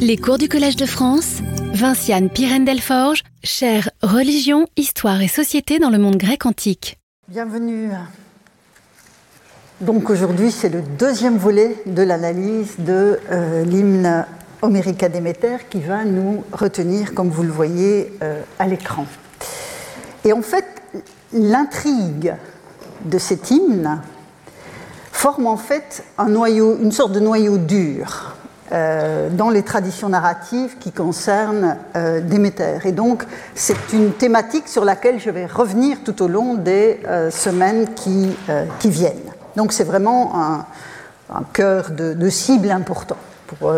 Les cours du Collège de France, Vinciane Pirène-Delforge, chère Religion, Histoire et Société dans le monde grec antique. Bienvenue. Donc aujourd'hui, c'est le deuxième volet de l'analyse de euh, l'hymne Homérica Déméter qui va nous retenir, comme vous le voyez, euh, à l'écran. Et en fait, l'intrigue de cet hymne forme en fait un noyau, une sorte de noyau dur euh, dans les traditions narratives qui concernent euh, Déméter. Et donc, c'est une thématique sur laquelle je vais revenir tout au long des euh, semaines qui, qui, viennent. Donc, c'est vraiment un, cœur de, de, cible important pour,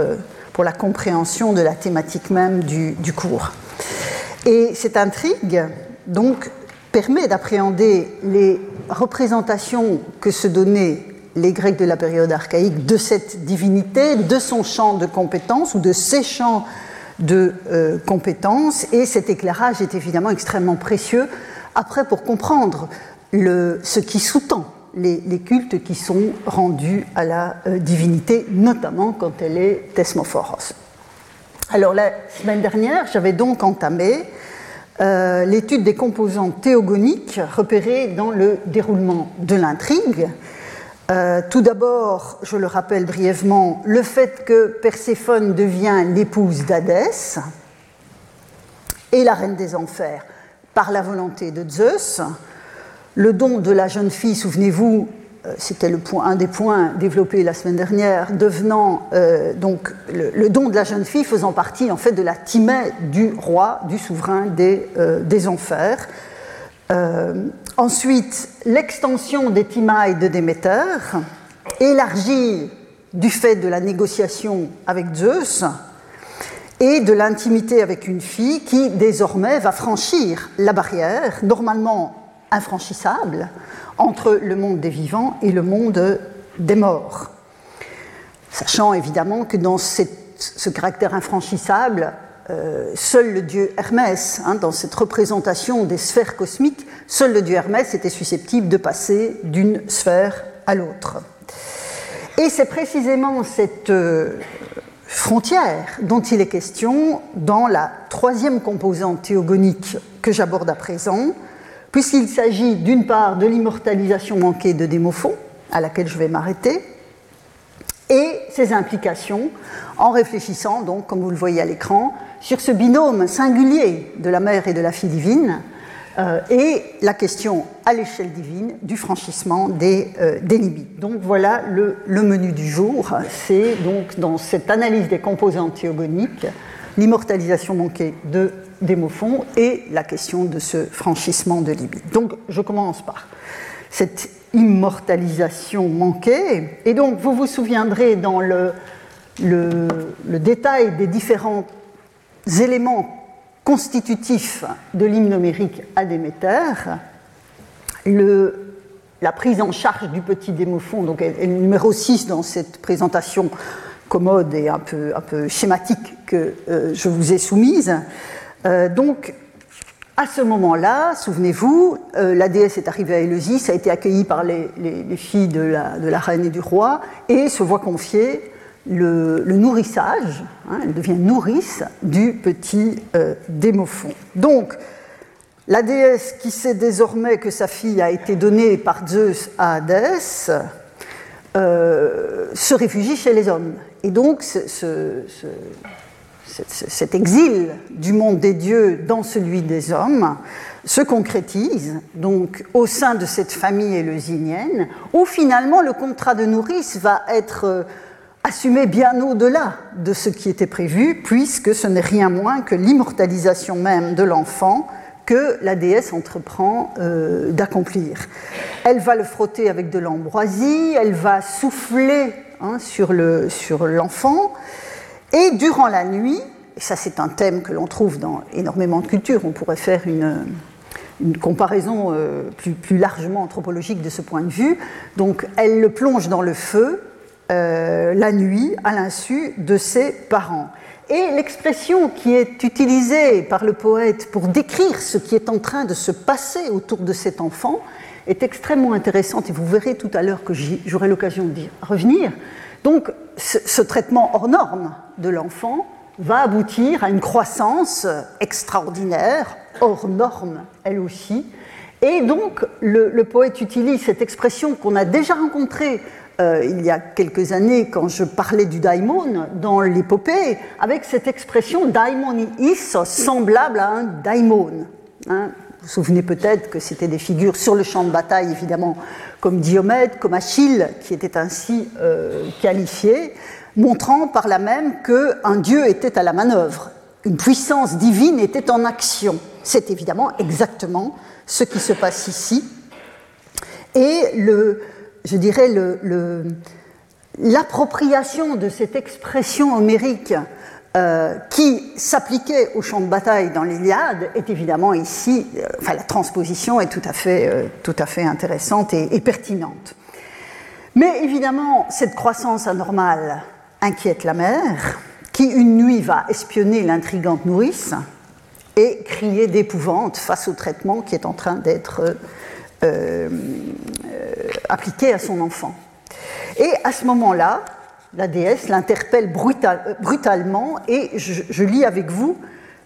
pour, la compréhension de la thématique même du, du cours. Et cette intrigue, donc, permet d'appréhender les représentations que se donnaient les Grecs de la période archaïque de cette divinité, de son champ de compétences ou de ses champs de euh, compétences. Et cet éclairage est évidemment extrêmement précieux après pour comprendre ce qui sous-tend les, les, cultes qui sont rendus à la euh, divinité, notamment quand elle est thesmophoros. Alors la semaine dernière, j'avais donc entamé euh, l'étude des composants théogoniques repérés dans le déroulement de l'intrigue. Euh, tout d'abord, je le rappelle brièvement, le fait que Perséphone devient l'épouse d'Hadès et la reine des enfers par la volonté de Zeus. Le don de la jeune fille, souvenez-vous, euh, c'était un des points développés la semaine dernière, devenant euh, donc le, don de la jeune fille faisant partie en fait de la timée du roi, du souverain des enfers. Euh, ensuite, l'extension des timailles de Déméter, élargie du fait de la négociation avec Zeus et de l'intimité avec une fille qui désormais va franchir la barrière, normalement infranchissable, entre le monde des vivants et le monde des morts. Sachant évidemment que dans ce caractère infranchissable, euh, seul le dieu Hermès, hein, dans cette représentation des sphères cosmiques, seul le dieu Hermès était susceptible de passer d'une sphère à l'autre. Et c'est précisément cette euh, frontière dont il est question dans la troisième composante théogonique que j'aborde à présent, puisqu'il s'agit d'une part de l'immortalisation manquée de Démophon, à laquelle je vais m'arrêter, et ses implications, en réfléchissant, donc, comme vous le voyez à l'écran, sur ce binôme singulier de la mère et de la fille divine, euh, et la question à l'échelle divine du franchissement des, euh. Donc voilà le, menu du jour. C'est donc dans cette analyse des composantes théogoniques, l'immortalisation manquée de Démophon et la question de ce franchissement de limites. Donc je commence par cette immortalisation manquée. Et donc vous vous souviendrez dans le, le, le détail des différents éléments constitutifs de l'hymne numérique à Déméter, le, la prise en charge du petit démophon, donc est, le numéro 6 dans cette présentation commode et un peu, un peu schématique que euh, je vous ai soumise. Euh, donc, à ce moment-là, souvenez-vous, euh, la déesse est arrivée à Éleusis, a été accueillie par les filles de la, de la, reine et du roi, et se voit confier le, nourrissage, hein, elle devient nourrice du petit euh, démophon. Donc, la déesse qui sait désormais que sa fille a été donnée par Zeus à Hadès euh, se réfugie chez les hommes. Et donc, ce, ce, ce cet exil du monde des dieux dans celui des hommes se concrétise donc au sein de cette famille éleusinienne, où finalement le contrat de nourrice va être euh, assumé bien au-delà de ce qui était prévu, puisque ce n'est rien moins que l'immortalisation même de l'enfant que la déesse entreprend euh, d'accomplir. Elle va le frotter avec de l'ambroisie, elle va souffler hein, sur l'enfant, et durant la nuit, et ça c'est un thème que l'on trouve dans énormément de cultures, on pourrait faire une, comparaison euh, plus, largement anthropologique de ce point de vue, donc elle le plonge dans le feu euh, la nuit à l'insu de ses parents. Et l'expression qui est utilisée par le poète pour décrire ce qui est en train de se passer autour de cet enfant est extrêmement intéressante et vous verrez tout à l'heure que j'aurai l'occasion d'y revenir Donc ce, traitement hors norme de l'enfant va aboutir à une croissance extraordinaire, hors norme elle aussi. Et donc le, poète utilise cette expression qu'on a déjà rencontrée euh, il y a quelques années quand je parlais du daimon dans l'épopée, avec cette expression daimon is semblable à un daimon. Hein. Vous vous souvenez peut-être que c'était des figures sur le champ de bataille, évidemment, comme Diomède, comme Achille, qui étaient ainsi euh, qualifiés, montrant par là même qu'un dieu était à la manœuvre, une puissance divine était en action. C'est évidemment exactement ce qui se passe ici. Et le, je dirais l'appropriation de cette expression homérique euh, qui s'appliquait au champ de bataille dans l'Iliade est évidemment ici, euh, enfin la transposition est tout à fait, euh, tout à fait intéressante et, et, pertinente. Mais évidemment, cette croissance anormale inquiète la mère, qui une nuit va espionner l'intrigante nourrice et crier d'épouvante face au traitement qui est en train d'être appliqué à son enfant. Et à ce moment-là, la déesse l'interpelle brutalement et je, lis avec vous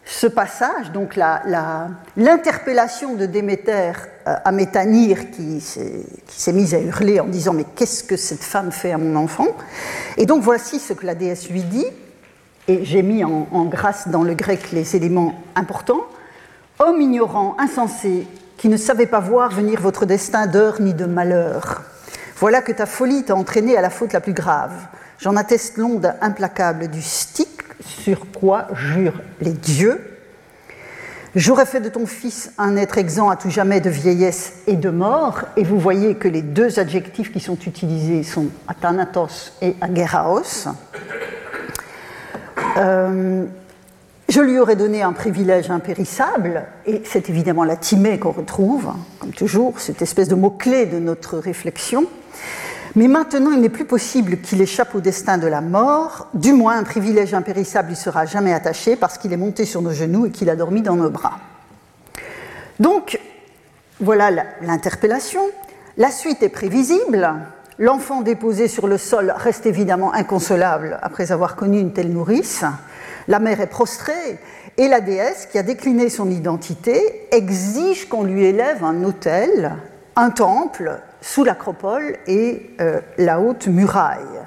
ce passage, donc l'interpellation de Déméter euh, à Métanire qui s'est mise à hurler en disant mais qu'est-ce que cette femme fait à mon enfant? Et donc voici ce que la déesse lui dit, et j'ai mis en, en grâce dans le grec les éléments importants. Homme ignorant, insensé, qui ne savait pas voir venir votre destin d'heure ni de malheur. Voilà que ta folie t'a entraîné à la faute la plus grave. J'en atteste l'onde implacable du stick sur quoi jurent les dieux. J'aurais fait de ton fils un être exempt à tout jamais de vieillesse et de mort. Et vous voyez que les deux adjectifs qui sont utilisés sont athanatos et ageraos. Euh, je lui aurais donné un privilège impérissable, et c'est évidemment la timée qu'on retrouve, comme toujours, cette espèce de mot-clé de notre réflexion. Mais maintenant, il n'est plus possible qu'il échappe au destin de la mort. Du moins, un privilège impérissable lui sera jamais attaché parce qu'il est monté sur nos genoux et qu'il a dormi dans nos bras. Donc, voilà l'interpellation. La suite est prévisible. L'enfant déposé sur le sol reste évidemment inconsolable après avoir connu une telle nourrice. La mère est prostrée et la déesse, qui a décliné son identité, exige qu'on lui élève un autel, un temple, sous l'acropole et euh, la haute muraille.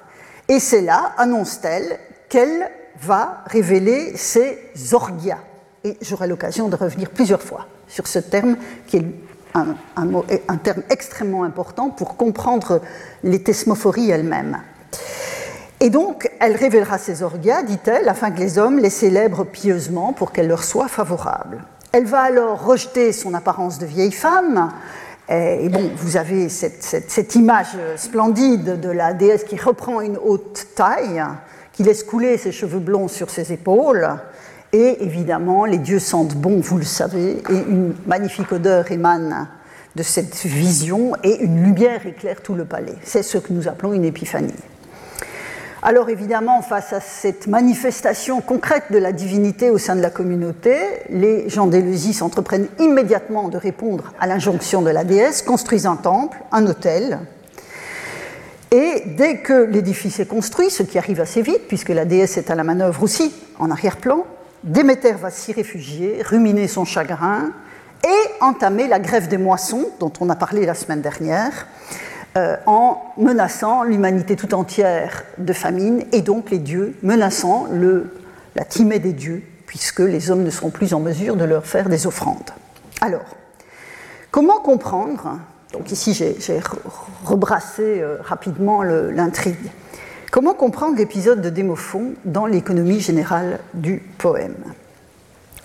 Et c'est là, annonce-t-elle, qu'elle va révéler ses orgias. Et j'aurai l'occasion de revenir plusieurs fois sur ce terme qui est un, un, terme extrêmement important pour comprendre les thesmophories elles-mêmes. Et donc, elle révélera ses orgias, dit-elle, afin que les hommes les célèbrent pieusement pour qu'elle leur soit favorable. Elle va alors rejeter son apparence de vieille femme, et bon, vous avez cette, image splendide de la déesse qui reprend une haute taille, qui laisse couler ses cheveux blonds sur ses épaules. Et évidemment, les dieux sentent bon, vous le savez, et une magnifique odeur émane de cette vision, et une lumière éclaire tout le palais. C'est ce que nous appelons une épiphanie. Alors évidemment, face à cette manifestation concrète de la divinité au sein de la communauté, les gens d'Éleusis entreprennent immédiatement de répondre à l'injonction de la déesse, construisent un temple, un hôtel. Et dès que l'édifice est construit, ce qui arrive assez vite, puisque la déesse est à la manœuvre aussi en arrière-plan, Déméter va s'y réfugier, ruminer son chagrin et entamer la grève des moissons, dont on a parlé la semaine dernière, en menaçant l'humanité tout entière de famine et donc les dieux, menaçant la timée des dieux, puisque les hommes ne seront plus en mesure de leur faire des offrandes. Alors, comment comprendre, donc ici j'ai rebrassé euh, rapidement l'intrigue, comment comprendre l'épisode de Démophon dans l'économie générale du poème?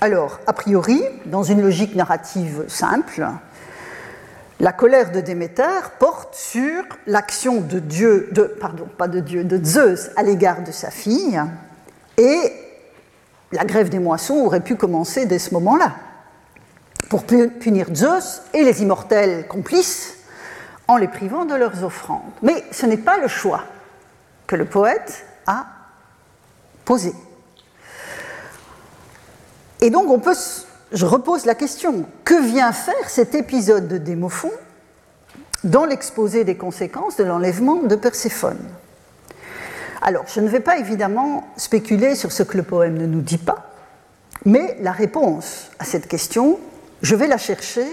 Alors, a priori, dans une logique narrative simple, la colère de Déméter porte sur l'action de Dieu, pas de Dieu, de Zeus à l'égard de sa fille, et la grève des moissons aurait pu commencer dès ce moment-là, pour punir Zeus et les immortels complices en les privant de leurs offrandes. Mais ce n'est pas le choix que le poète a posé. Et donc on peut je repose la question, que vient faire cet épisode de Démophon dans l'exposé des conséquences de l'enlèvement de Perséphone? Alors, je ne vais pas évidemment spéculer sur ce que le poème ne nous dit pas, mais la réponse à cette question, je vais la chercher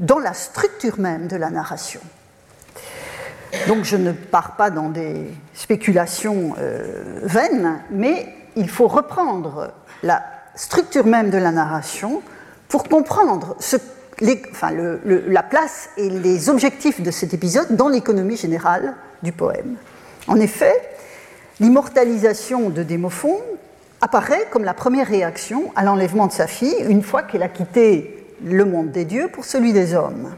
dans la structure même de la narration. Donc je ne pars pas dans des spéculations euh, vaines, mais il faut reprendre la structure même de la narration pour comprendre la place et les objectifs de cet épisode dans l'économie générale du poème. En effet, l'immortalisation de Démophon apparaît comme la première réaction à l'enlèvement de sa fille une fois qu'elle a quitté le monde des dieux pour celui des hommes.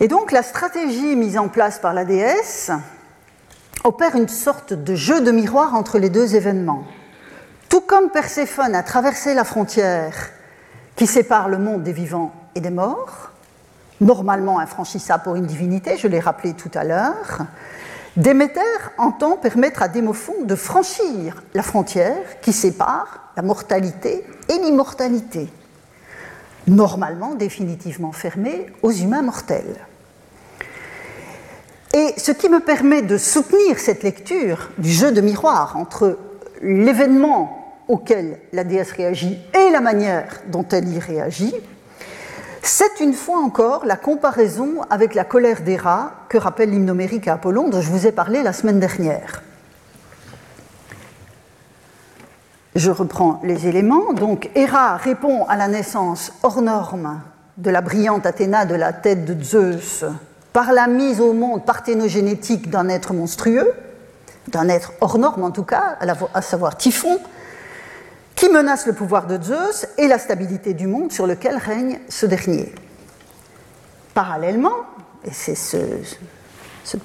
Et donc la stratégie mise en place par la déesse opère une sorte de jeu de miroir entre les deux événements. Tout comme Perséphone a traversé la frontière qui sépare le monde des vivants et des morts, normalement infranchissable pour une divinité, je l'ai rappelé tout à l'heure, Déméter entend permettre à Démophon de franchir la frontière qui sépare la mortalité et l'immortalité, normalement définitivement fermée aux humains mortels. Et ce qui me permet de soutenir cette lecture du jeu de miroir entre l'événement auquel la déesse réagit et la manière dont elle y réagit, c'est une fois encore la comparaison avec la colère des rats que rappelle l'hymnomérique à Apollon dont je vous ai parlé la semaine dernière. Je reprends les éléments. Donc, Héra répond à la naissance hors norme de la brillante Athéna de la tête de Zeus par la mise au monde parthénogénétique d'un être monstrueux, d'un être hors norme en tout cas, à savoir Typhon, qui menace le pouvoir de Zeus et la stabilité du monde sur lequel règne ce dernier. Parallèlement, et c'est ce,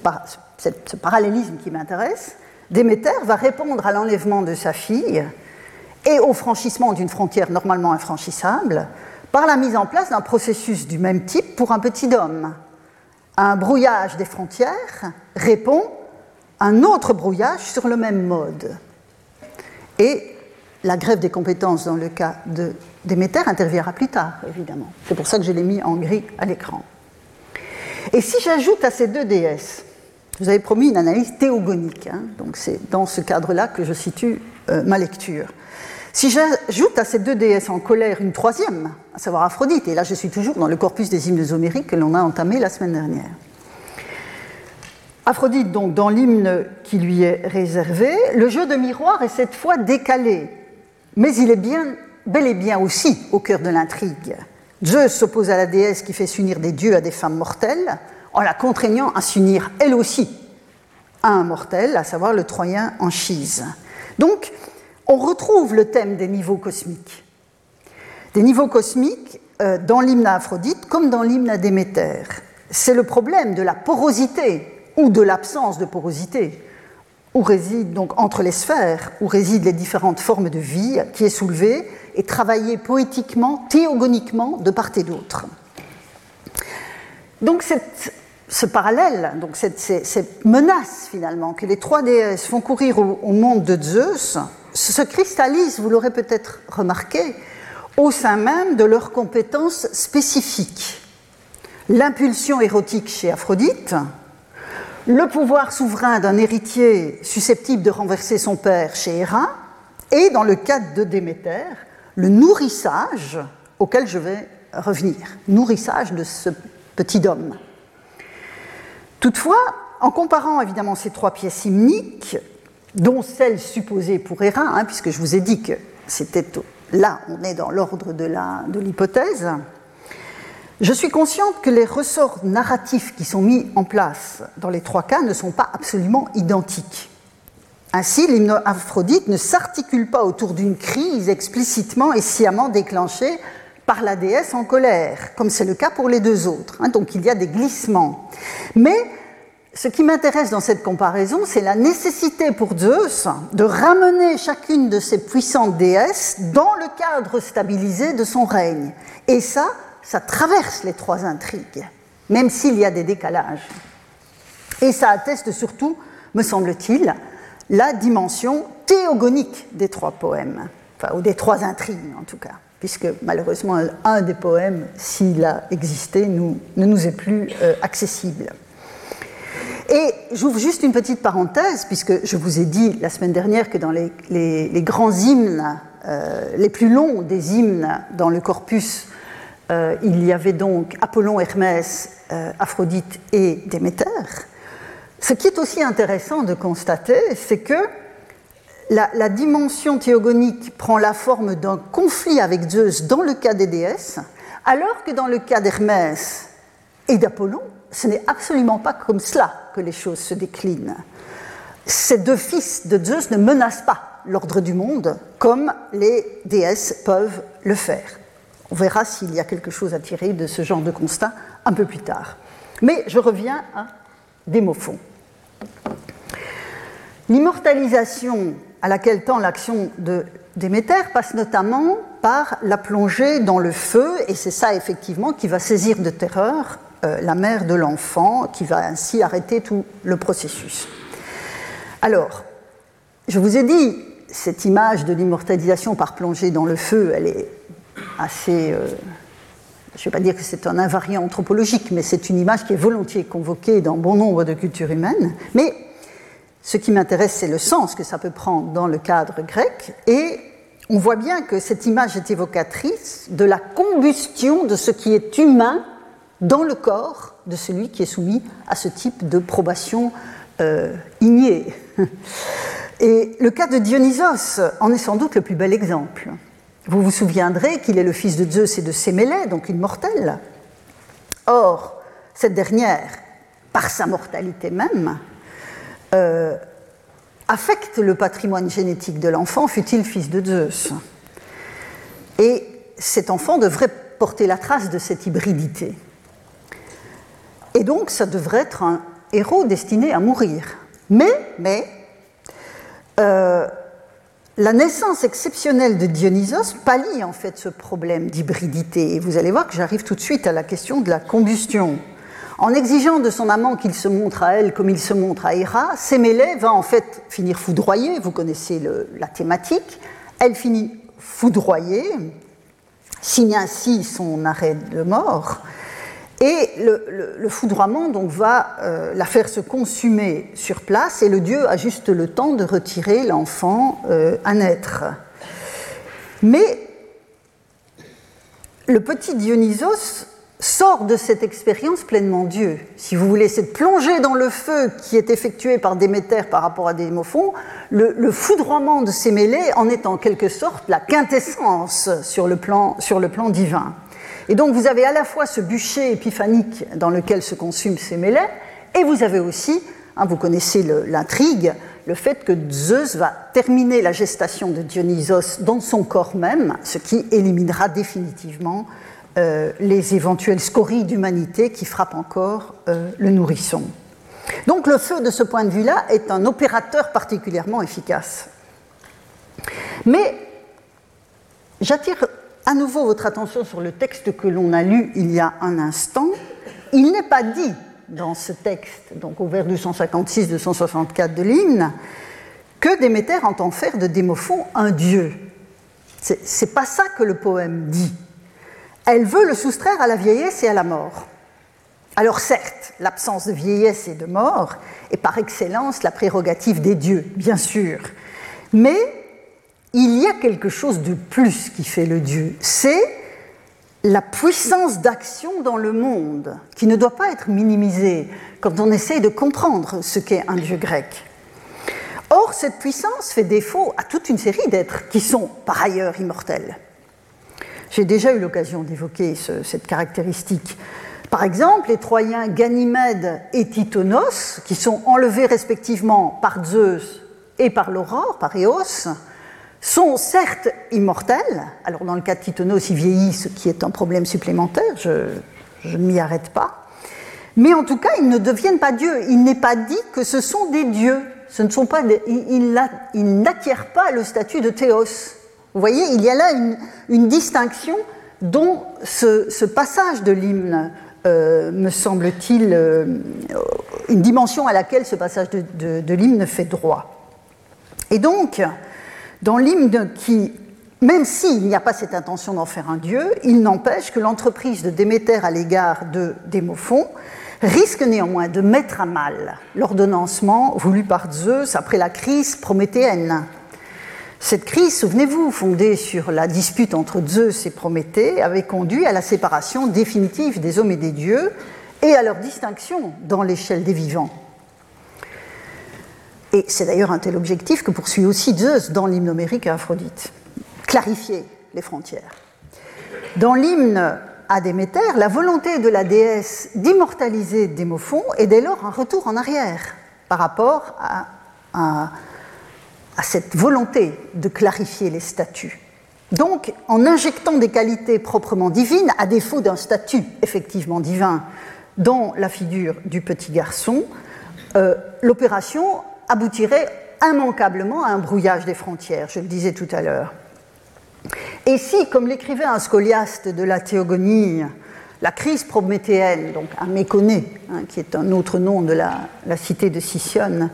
parallélisme qui m'intéresse, Déméter va répondre à l'enlèvement de sa fille et au franchissement d'une frontière normalement infranchissable par la mise en place d'un processus du même type pour un petit homme. Un brouillage des frontières répond un autre brouillage sur le même mode. Et la grève des compétences dans le cas de interviendra plus tard, évidemment. C'est pour ça que je l'ai mis en gris à l'écran. Et si j'ajoute à ces deux déesses, vous avez promis une analyse théogonique, hein, donc c'est dans ce cadre-là que je situe euh, ma lecture. Si j'ajoute à ces deux déesses en colère une troisième, à savoir Aphrodite, et là je suis toujours dans le corpus des hymnes homériques que l'on a entamé la semaine dernière. Aphrodite, donc, dans l'hymne qui lui est réservé, le jeu de miroir est cette fois décalé mais il est bien, bel et bien aussi au cœur de l'intrigue. Zeus s'oppose à la déesse qui fait s'unir des dieux à des femmes mortelles, en la contraignant à s'unir elle aussi à un mortel, à savoir le Troyen Anchise. Donc, on retrouve le thème des niveaux cosmiques. Des niveaux cosmiques euh, dans l'hymne à Aphrodite comme dans l'hymne à Déméter. C'est le problème de la porosité ou de l'absence de porosité où réside donc entre les sphères, où résident les différentes formes de vie, qui est soulevé et travaillé poétiquement, théogoniquement, de part et d'autre. Donc ce parallèle, donc cette, menace finalement que les trois déesses font courir au, monde de Zeus, se cristallise, vous l'aurez peut-être remarqué, au sein même de leurs compétences spécifiques. L'impulsion érotique chez Aphrodite, le pouvoir souverain d'un héritier susceptible de renverser son père chez Héra, et dans le cadre de Déméter, le nourrissage auquel je vais revenir, nourrissage de ce petit homme. Toutefois, en comparant évidemment ces trois pièces hymniques, dont celle supposée pour Héra, hein, puisque je vous ai dit que c'était là, on est dans l'ordre de l'hypothèse, je suis consciente que les ressorts narratifs qui sont mis en place dans les trois cas ne sont pas absolument identiques. Ainsi, l'hymne Aphrodite ne s'articule pas autour d'une crise explicitement et sciemment déclenchée par la déesse en colère, comme c'est le cas pour les deux autres. Hein. donc il y a des glissements. Mais ce qui m'intéresse dans cette comparaison, c'est la nécessité pour Zeus de ramener chacune de ces puissantes déesses dans le cadre stabilisé de son règne. Et ça, ça traverse les trois intrigues, même s'il y a des décalages. Et ça atteste surtout, me semble-t-il, la dimension théogonique des trois poèmes, ou des trois intrigues en tout cas, puisque malheureusement un des poèmes, s'il a existé, ne nous est plus euh, accessible. Et j'ouvre juste une petite parenthèse, puisque je vous ai dit la semaine dernière que dans les, grands hymnes, euh, les plus longs des hymnes dans le corpus, euh, il y avait donc Apollon, Hermès, euh, Aphrodite et Déméter. Ce qui est aussi intéressant de constater, c'est que la, dimension théogonique prend la forme d'un conflit avec Zeus dans le cas des déesses, alors que dans le cas d'Hermès et d'Apollon, ce n'est absolument pas comme cela que les choses se déclinent. Ces deux fils de Zeus ne menacent pas l'ordre du monde comme les déesses peuvent le faire. On verra s'il y a quelque chose à tirer de ce genre de constat un peu plus tard. Mais je reviens à Démophon. L'immortalisation à laquelle tend l'action de Déméter passe notamment par la plongée dans le feu, et c'est ça effectivement qui va saisir de terreur euh, la mère de l'enfant, qui va ainsi arrêter tout le processus. Alors, je vous ai dit, cette image de l'immortalisation par plongée dans le feu, elle est Euh, je ne vais pas dire que c'est un invariant anthropologique, mais c'est une image qui est volontiers convoquée dans bon nombre de cultures humaines. Mais ce qui m'intéresse, c'est le sens que ça peut prendre dans le cadre grec. Et on voit bien que cette image est évocatrice de la combustion de ce qui est humain dans le corps de celui qui est soumis à ce type de probation euh, ignée. Et le cas de Dionysos en est sans doute le plus bel exemple. Vous vous souviendrez qu'il est le fils de Zeus et de Sémélé, donc une mortelle. Or, cette dernière, par sa mortalité même, euh, affecte le patrimoine génétique de l'enfant, fut-il fils de Zeus. Et cet enfant devrait porter la trace de cette hybridité. Et donc, ça devrait être un héros destiné à mourir. Mais, mais, euh, la naissance exceptionnelle de Dionysos pallie en fait ce problème d'hybridité. Et vous allez voir que j'arrive tout de suite à la question de la combustion. En exigeant de son amant qu'il se montre à elle comme il se montre à Héra, Sémélé va en fait finir foudroyée, vous connaissez la thématique, elle finit foudroyée, signe ainsi son arrêt de mort, et le, foudroiement donc, va euh, la faire se consumer sur place, et le dieu a juste le temps de retirer l'enfant euh, à naître. Mais le petit Dionysos sort de cette expérience pleinement Dieu. Si vous voulez, cette plongée dans le feu qui est effectuée par Déméter par rapport à Démophon, le, le foudroiement de ces mêlées en est en quelque sorte la quintessence sur le plan, sur le plan divin. Et donc vous avez à la fois ce bûcher épiphanique dans lequel se consument ces mêlées, et vous avez aussi, hein, vous connaissez l'intrigue, le fait que Zeus va terminer la gestation de Dionysos dans son corps même, ce qui éliminera définitivement euh, les éventuelles scories d'humanité qui frappent encore euh, le nourrisson. Donc le feu, de ce point de vue-là, est un opérateur particulièrement efficace. Mais j'attire à nouveau votre attention sur le texte que l'on a lu il y a un instant. Il n'est pas dit dans ce texte, donc au vers 256-264 de l'hymne, que Déméter entend faire de Démophon un dieu. C'est pas ça que le poème dit elle veut le soustraire à la vieillesse et à la mort. Alors certes, l'absence de vieillesse et de mort est par excellence la prérogative des dieux, bien sûr, mais il y a quelque chose de plus qui fait le dieu, c'est la puissance d'action dans le monde, qui ne doit pas être minimisée quand on essaie de comprendre ce qu'est un dieu grec. Or, cette puissance fait défaut à toute une série d'êtres qui sont par ailleurs immortels. J'ai déjà eu l'occasion d'évoquer cette caractéristique. Par exemple, les Troyens Ganymède et Titonos, qui sont enlevés respectivement par Zeus et par l'aurore, par Eos, sont certes immortels. Alors, dans le cas de Titonos, ils vieillissent, ce qui est un problème supplémentaire, je, ne m'y arrête pas. Mais en tout cas, ils ne deviennent pas dieux. Il n'est pas dit que ce sont des dieux. Ce ne sont pas ils, ils n'acquièrent pas le statut de théos. Vous voyez, il y a là une, distinction dont ce, passage de l'hymne, euh, me semble-t-il, euh, une dimension à laquelle ce passage de, l'hymne fait droit. Et donc, dans l'hymne qui, même s'il n'y a pas cette intention d'en faire un dieu, il n'empêche que l'entreprise de Déméter à l'égard de Démophon risque néanmoins de mettre à mal l'ordonnancement voulu par Zeus après la crise prométhéenne. Cette crise, souvenez-vous, fondée sur la dispute entre Zeus et Prométhée, avait conduit à la séparation définitive des hommes et des dieux et à leur distinction dans l'échelle des vivants. Et c'est d'ailleurs un tel objectif que poursuit aussi Zeus dans l'hymne homérique à Aphrodite clarifier les frontières. Dans l'hymne à Déméter, la volonté de la déesse d'immortaliser Démophon est dès lors un retour en arrière par rapport à, cette volonté de clarifier les statuts. Donc, en injectant des qualités proprement divines, à défaut d'un statut effectivement divin dans la figure du petit garçon, euh, l'opération aboutirait immanquablement à un brouillage des frontières, je le disais tout à l'heure. Et si, comme l'écrivait un scoliaste de la théogonie, la crise prométhéenne, donc un méconné, hein, qui est un autre nom de la, cité de Sicyone,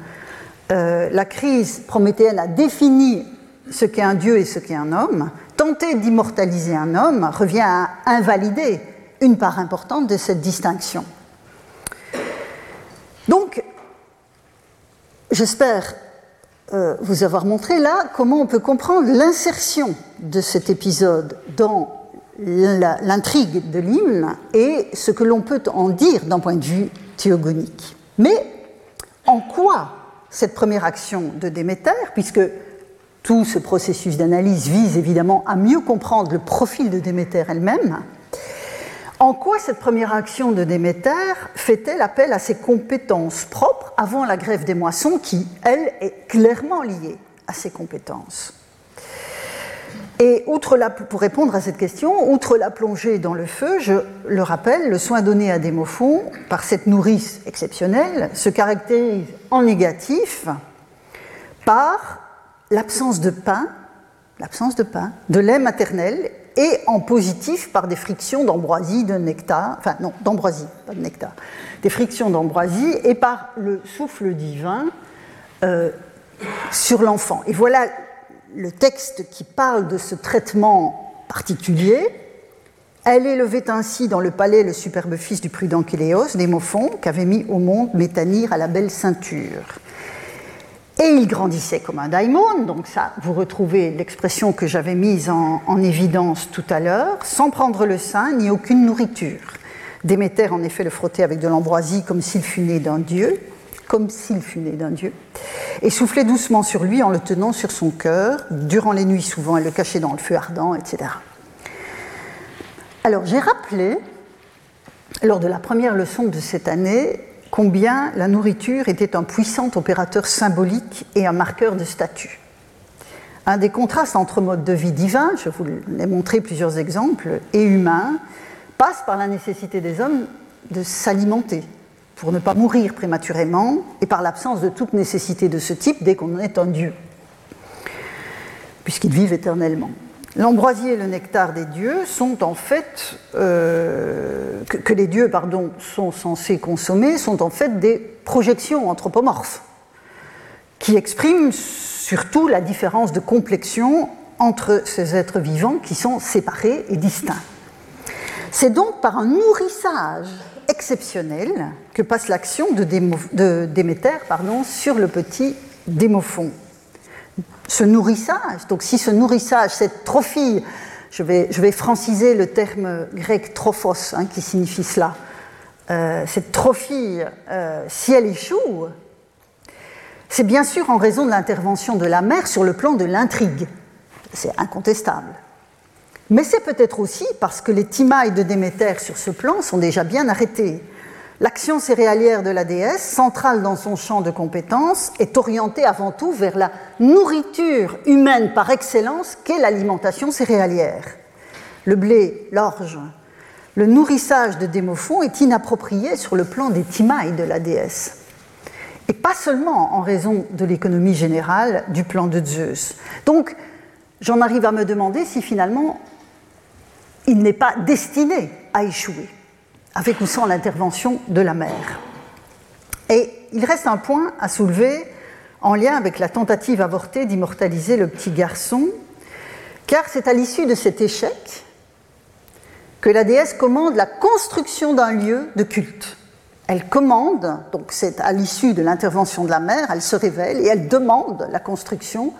euh, la crise prométhéenne a défini ce qu'est un dieu et ce qu'est un homme, tenter d'immortaliser un homme revient à invalider une part importante de cette distinction. Donc, j'espère euh, vous avoir montré là comment on peut comprendre l'insertion de cet épisode dans l'intrigue de l'hymne et ce que l'on peut en dire d'un point de vue théogonique. Mais en quoi cette première action de Déméter, puisque tout ce processus d'analyse vise évidemment à mieux comprendre le profil de Déméter elle-même, en quoi cette première action de Déméter fait-elle appel à ses compétences propres avant la grève des moissons qui, elle, est clairement liée à ses compétences? Et outre la, pour répondre à cette question, outre la plongée dans le feu, je le rappelle, le soin donné à Démophon par cette nourrice exceptionnelle se caractérise en négatif par l'absence de pain, l'absence de pain, de lait maternel et en positif par des frictions d'ambroisie, de nectar, enfin non, d'ambroisie, pas de nectar, des frictions d'ambroisie et par le souffle divin euh, sur l'enfant. Et voilà le texte qui parle de ce traitement particulier. Elle élevait ainsi dans le palais le superbe fils du prudent Kéléos, Démophon, qu'avait mis au monde Métanire à la belle ceinture. Et il grandissait comme un daimon, donc ça, vous retrouvez l'expression que j'avais mise en, évidence tout à l'heure, sans prendre le sein ni aucune nourriture. Déméter, en effet, le frottait avec de l'ambroisie comme s'il fût né d'un dieu, comme s'il fût né d'un dieu, et soufflait doucement sur lui en le tenant sur son cœur. Durant les nuits, souvent, elle le cachait dans le feu ardent, etc. Alors, j'ai rappelé, lors de la première leçon de cette année, combien la nourriture était un puissant opérateur symbolique et un marqueur de statut. Un des contrastes entre mode de vie divin, je vous l'ai montré plusieurs exemples, et humain, passe par la nécessité des hommes de s'alimenter pour ne pas mourir prématurément et par l'absence de toute nécessité de ce type dès qu'on est un dieu, puisqu'ils vivent éternellement l'ambroisie et le nectar des dieux sont en fait, euh, que, les dieux pardon, sont censés consommer, sont en fait des projections anthropomorphes qui expriment surtout la différence de complexion entre ces êtres vivants qui sont séparés et distincts. C'est donc par un nourrissage exceptionnel que passe l'action de, Déméter pardon, sur le petit Démophon ce nourrissage. Donc si ce nourrissage, cette trophie, je vais, franciser le terme grec trophos, hein, qui signifie cela, euh, cette trophie, euh, si elle échoue, c'est bien sûr en raison de l'intervention de la mère sur le plan de l'intrigue. C'est incontestable. Mais c'est peut-être aussi parce que les timailles de Déméter sur ce plan sont déjà bien arrêtées. L'action céréalière de la déesse, centrale dans son champ de compétences, est orientée avant tout vers la nourriture humaine par excellence qu'est l'alimentation céréalière. Le blé, l'orge, le nourrissage de Démophon est inapproprié sur le plan des timailles de la déesse. Et pas seulement en raison de l'économie générale du plan de Zeus. Donc, j'en arrive à me demander si finalement il n'est pas destiné à échouer avec ou sans l'intervention de la mère. Et il reste un point à soulever en lien avec la tentative avortée d'immortaliser le petit garçon, car c'est à l'issue de cet échec que la déesse commande la construction d'un lieu de culte elle commande, donc c'est à l'issue de l'intervention de la mère, elle se révèle et elle demande la construction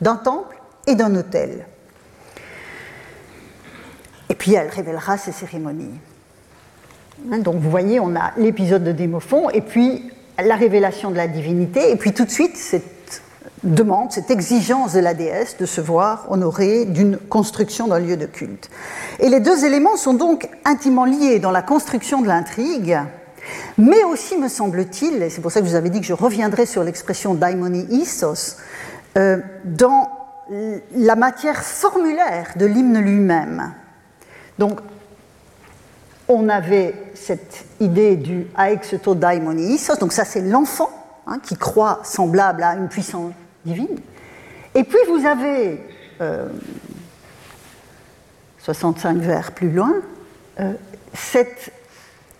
d'un temple et d'un hôtel. Et puis elle révélera ces cérémonies. Hein, donc vous voyez, on a l'épisode de Démophon et puis la révélation de la divinité, et puis tout de suite cette demande, cette exigence de la déesse de se voir honorée d'une construction d'un lieu de culte. Et les deux éléments sont donc intimement liés dans la construction de l'intrigue, mais aussi, me semble-t-il, et c'est pour ça que je vous avais dit que je reviendrai sur l'expression daimoni isos, euh, dans la matière formulaire de l'hymne lui-même. Donc, on avait cette idée du aexeto daimoni isos, donc ça c'est l'enfant hein, qui croit semblable à une puissance divine. Et puis vous avez, 65 euh, vers plus loin, euh, cette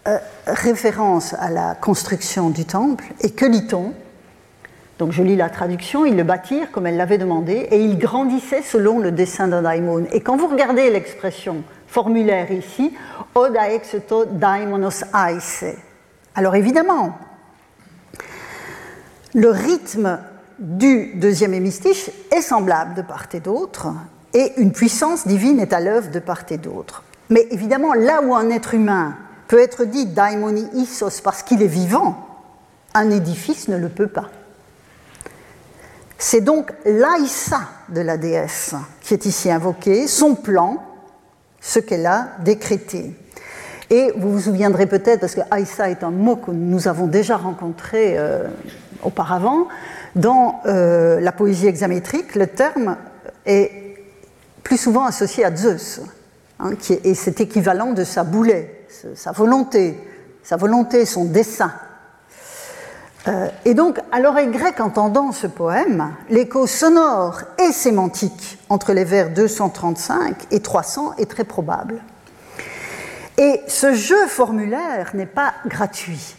euh, référence à la construction du temple. Et que lit-on? Donc je lis la traduction, ils le bâtirent comme elle l'avait demandé, et ils grandissaient selon le dessin d'un daimon. Et quand vous regardez l'expression formulaire ici, Odaexeto daimonos aise. Alors évidemment, le rythme du deuxième hémistiche est semblable de part et d'autre, et une puissance divine est à l'œuvre de part et d'autre. Mais évidemment, là où un être humain peut être dit daimoni isos parce qu'il est vivant, un édifice ne le peut pas. C'est donc l'aïssa de la déesse qui est ici invoqué, son plan, ce qu'elle a décrété. Et vous vous souviendrez peut-être, parce que Aïssa est un mot que nous avons déjà rencontré euh, auparavant, dans euh, la poésie hexamétrique, le terme est plus souvent associé à Zeus, hein, qui est, et c'est équivalent de sa boulet, sa volonté, sa volonté, son dessein. Euh, et donc, à l'oreille grecque entendant ce poème, l'écho sonore et sémantique entre les vers 235 et 300 est très probable. Et ce jeu formulaire n'est pas gratuit.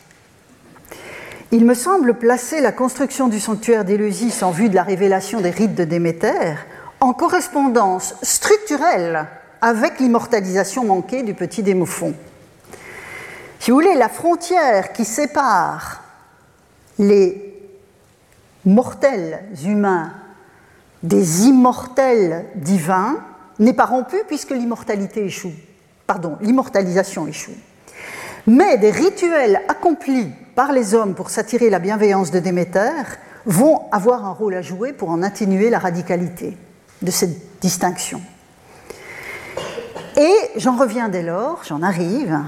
Il me semble placer la construction du sanctuaire d'Éleusis en vue de la révélation des rites de Déméter en correspondance structurelle avec l'immortalisation manquée du petit Démophon. Si vous voulez, la frontière qui sépare les mortels humains des immortels divins n'est pas rompu puisque l'immortalité échoue. Pardon, l'immortalisation échoue. Mais des rituels accomplis par les hommes pour s'attirer la bienveillance de Déméter vont avoir un rôle à jouer pour en atténuer la radicalité de cette distinction. Et j'en reviens dès lors, j'en arrive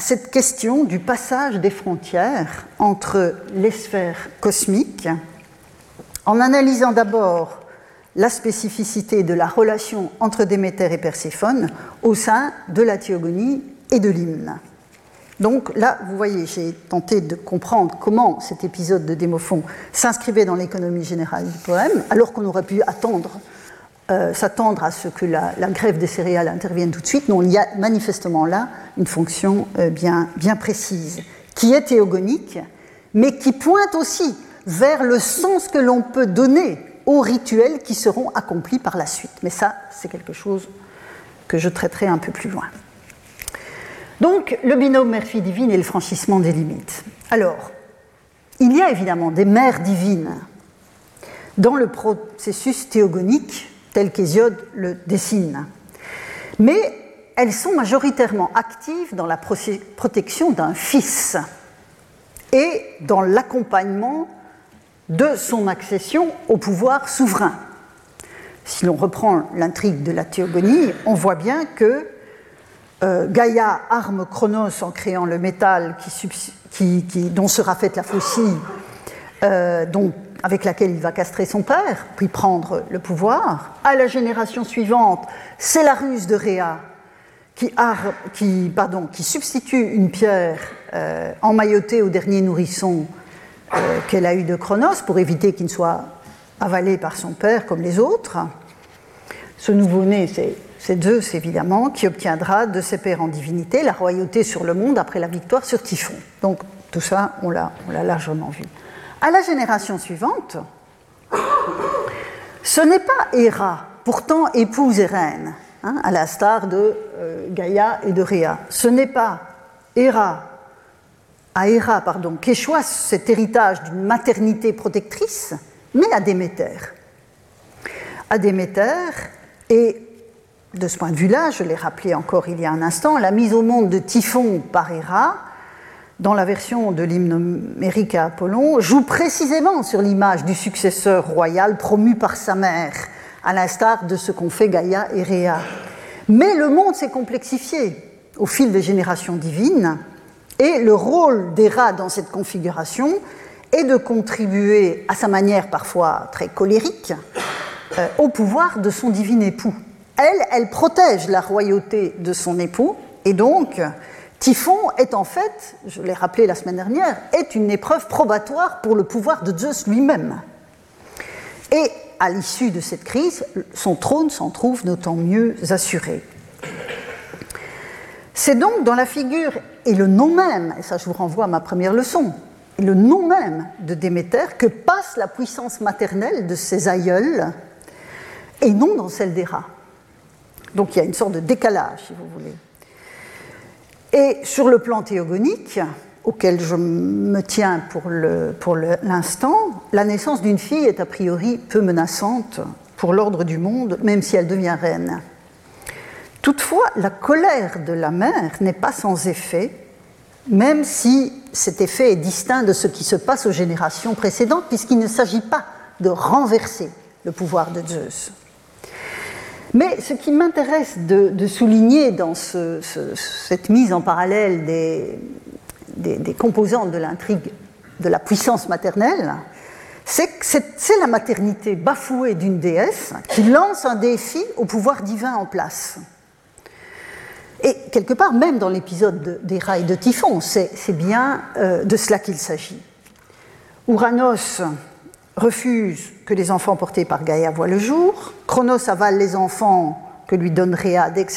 cette question du passage des frontières entre les sphères cosmiques, en analysant d'abord la spécificité de la relation entre Déméter et Perséphone au sein de la théogonie et de l'hymne. Donc là, vous voyez, j'ai tenté de comprendre comment cet épisode de Démophon s'inscrivait dans l'économie générale du poème, alors qu'on aurait pu attendre euh, s'attendre à ce que la, grève des céréales intervienne tout de suite. Non, il y a manifestement là une fonction euh, bien, bien précise, qui est théogonique, mais qui pointe aussi vers le sens que l'on peut donner aux rituels qui seront accomplis par la suite. Mais ça, c'est quelque chose que je traiterai un peu plus loin. Donc, le binôme mère-fille divine et le franchissement des limites. Alors, il y a évidemment des mères divines dans le processus théogonique tel qu'Hésiode le dessine. Mais elles sont majoritairement actives dans la protection d'un fils et dans l'accompagnement de son accession au pouvoir souverain. Si l'on reprend l'intrigue de la théogonie, on voit bien que euh, Gaïa arme Chronos en créant le métal dont sera faite la faucille, euh, dont avec laquelle il va castrer son père, puis prendre le pouvoir. À la génération suivante, c'est la ruse de Réa qui, substitue une pierre euh, emmaillotée au dernier nourrisson euh, qu'elle a eu de Chronos pour éviter qu'il ne soit avalé par son père comme les autres. Ce nouveau-né, c'est Zeus évidemment, qui obtiendra de ses pères en divinité la royauté sur le monde après la victoire sur Typhon. Donc tout ça, on l'a largement vu. À la génération suivante, ce n'est pas Héra, pourtant épouse et reine, à la star de euh, Gaïa et de Rhea. Ce n'est pas Héra, à Héra, pardon, qu'échoit cet héritage d'une maternité protectrice, mais à Déméter. À Déméter, et de ce point de vue-là, je l'ai rappelé encore il y a un instant, la mise au monde de Typhon par Héra, dans la version de l'hymne homérique à Apollon, joue précisément sur l'image du successeur royal promu par sa mère, à l'instar de ce qu'ont fait Gaïa et Rhea. Mais le monde s'est complexifié au fil des générations divines, et le rôle d'Héra dans cette configuration est de contribuer, à sa manière parfois très colérique, euh, au pouvoir de son divin époux. Elle, elle protège la royauté de son époux, et donc Typhon est en fait, je l'ai rappelé la semaine dernière, est une épreuve probatoire pour le pouvoir de Zeus lui-même. Et à l'issue de cette crise, son trône s'en trouve d'autant mieux assuré. C'est donc dans la figure et le nom même, et ça je vous renvoie à ma première leçon, et le nom même de Déméter que passe la puissance maternelle de ses aïeuls et non dans celle des rats. Donc il y a une sorte de décalage, si vous voulez. Et sur le plan théogonique, auquel je me tiens pour l'instant, la naissance d'une fille est a priori peu menaçante pour l'ordre du monde, même si elle devient reine. Toutefois, la colère de la mère n'est pas sans effet, même si cet effet est distinct de ce qui se passe aux générations précédentes, puisqu'il ne s'agit pas de renverser le pouvoir de Zeus. Mais ce qui m'intéresse de, souligner dans cette mise en parallèle des, composantes de l'intrigue de la puissance maternelle, c'est que c'est la maternité bafouée d'une déesse qui lance un défi au pouvoir divin en place. Et quelque part, même dans l'épisode des rails de Typhon, c'est bien euh, de cela qu'il s'agit. Ouranos refuse que les enfants portés par Gaïa voient le jour, Chronos avale les enfants que lui donne Rhea dès que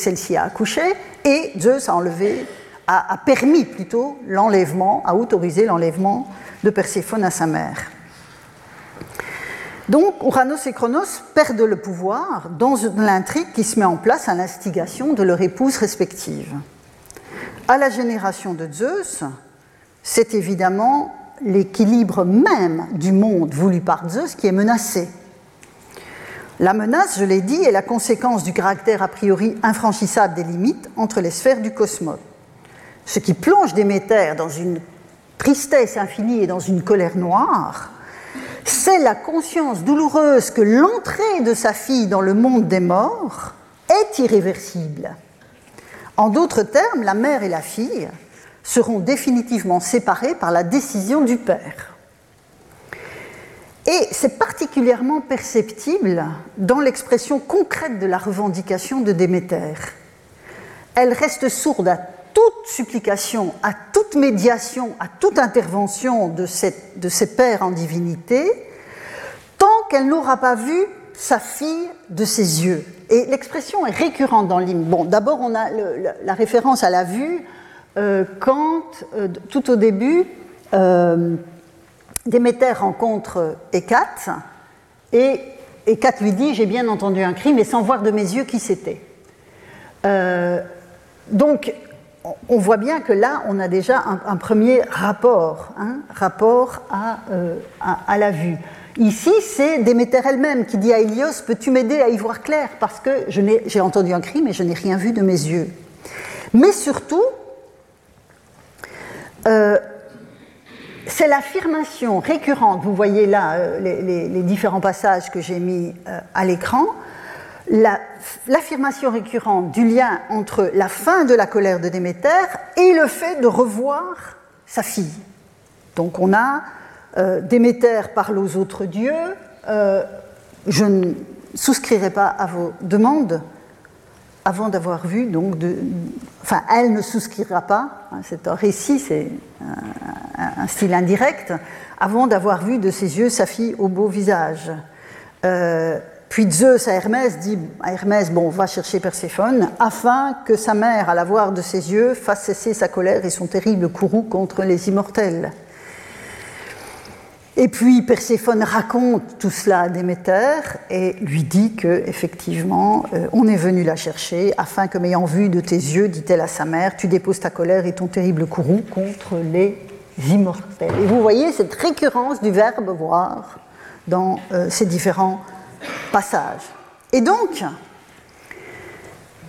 celle-ci a accouché, et Zeus a enlevé, a permis plutôt l'enlèvement, a autorisé l'enlèvement de Perséphone à sa mère. Donc Uranos et Chronos perdent le pouvoir dans l'intrigue qui se met en place à l'instigation de leur épouse respective. À la génération de Zeus, c'est évidemment l'équilibre même du monde voulu par Zeus qui est menacé. La menace, je l'ai dit, est la conséquence du caractère a priori infranchissable des limites entre les sphères du cosmos. Ce qui plonge Déméter dans une tristesse infinie et dans une colère noire, c'est la conscience douloureuse que l'entrée de sa fille dans le monde des morts est irréversible. En d'autres termes, la mère et la fille seront définitivement séparées par la décision du père. Et c'est particulièrement perceptible dans l'expression concrète de la revendication de Déméter. Elle reste sourde à toute supplication, à toute médiation, à toute intervention de, ses pères en divinité, tant qu'elle n'aura pas vu sa fille de ses yeux. Et l'expression est récurrente dans l'hymne. Bon, d'abord, on a la référence à la vue quand, euh, tout au début, euh, Déméter rencontre Hécate, et Hécate lui dit J'ai bien entendu un cri, mais sans voir de mes yeux qui c'était. donc, on voit bien que là, on a déjà un, premier rapport, hein, rapport euh, à, la vue. Ici, c'est Déméter elle-même qui dit à Hélios Peux-tu m'aider à y voir clair? Parce que j'ai entendu un cri, mais je n'ai rien vu de mes yeux. Mais surtout, euh, c'est l'affirmation récurrente, vous voyez là euh, les, différents passages que j'ai mis à l'écran, l'affirmation récurrente du lien entre la fin de la colère de Déméter et le fait de revoir sa fille. Donc on a euh, Déméter parle aux autres dieux, euh, je ne souscrirai pas à vos demandes avant d'avoir vu, donc, elle ne souscrira pas, hein, c'est un récit, c'est un, style indirect, avant d'avoir vu de ses yeux sa fille au beau visage. Euh, puis Zeus à Hermès dit à Hermès, bon, va chercher Perséphone, afin que sa mère, à la voir de ses yeux, fasse cesser sa colère et son terrible courroux contre les immortels. Et puis Perséphone raconte tout cela à Déméter et lui dit que effectivement euh, on est venu la chercher afin que m'ayant vu de tes yeux, dit-elle à sa mère, tu déposes ta colère et ton terrible courroux contre les immortels. Et vous voyez cette récurrence du verbe voir dans euh, ces différents passages. Et donc,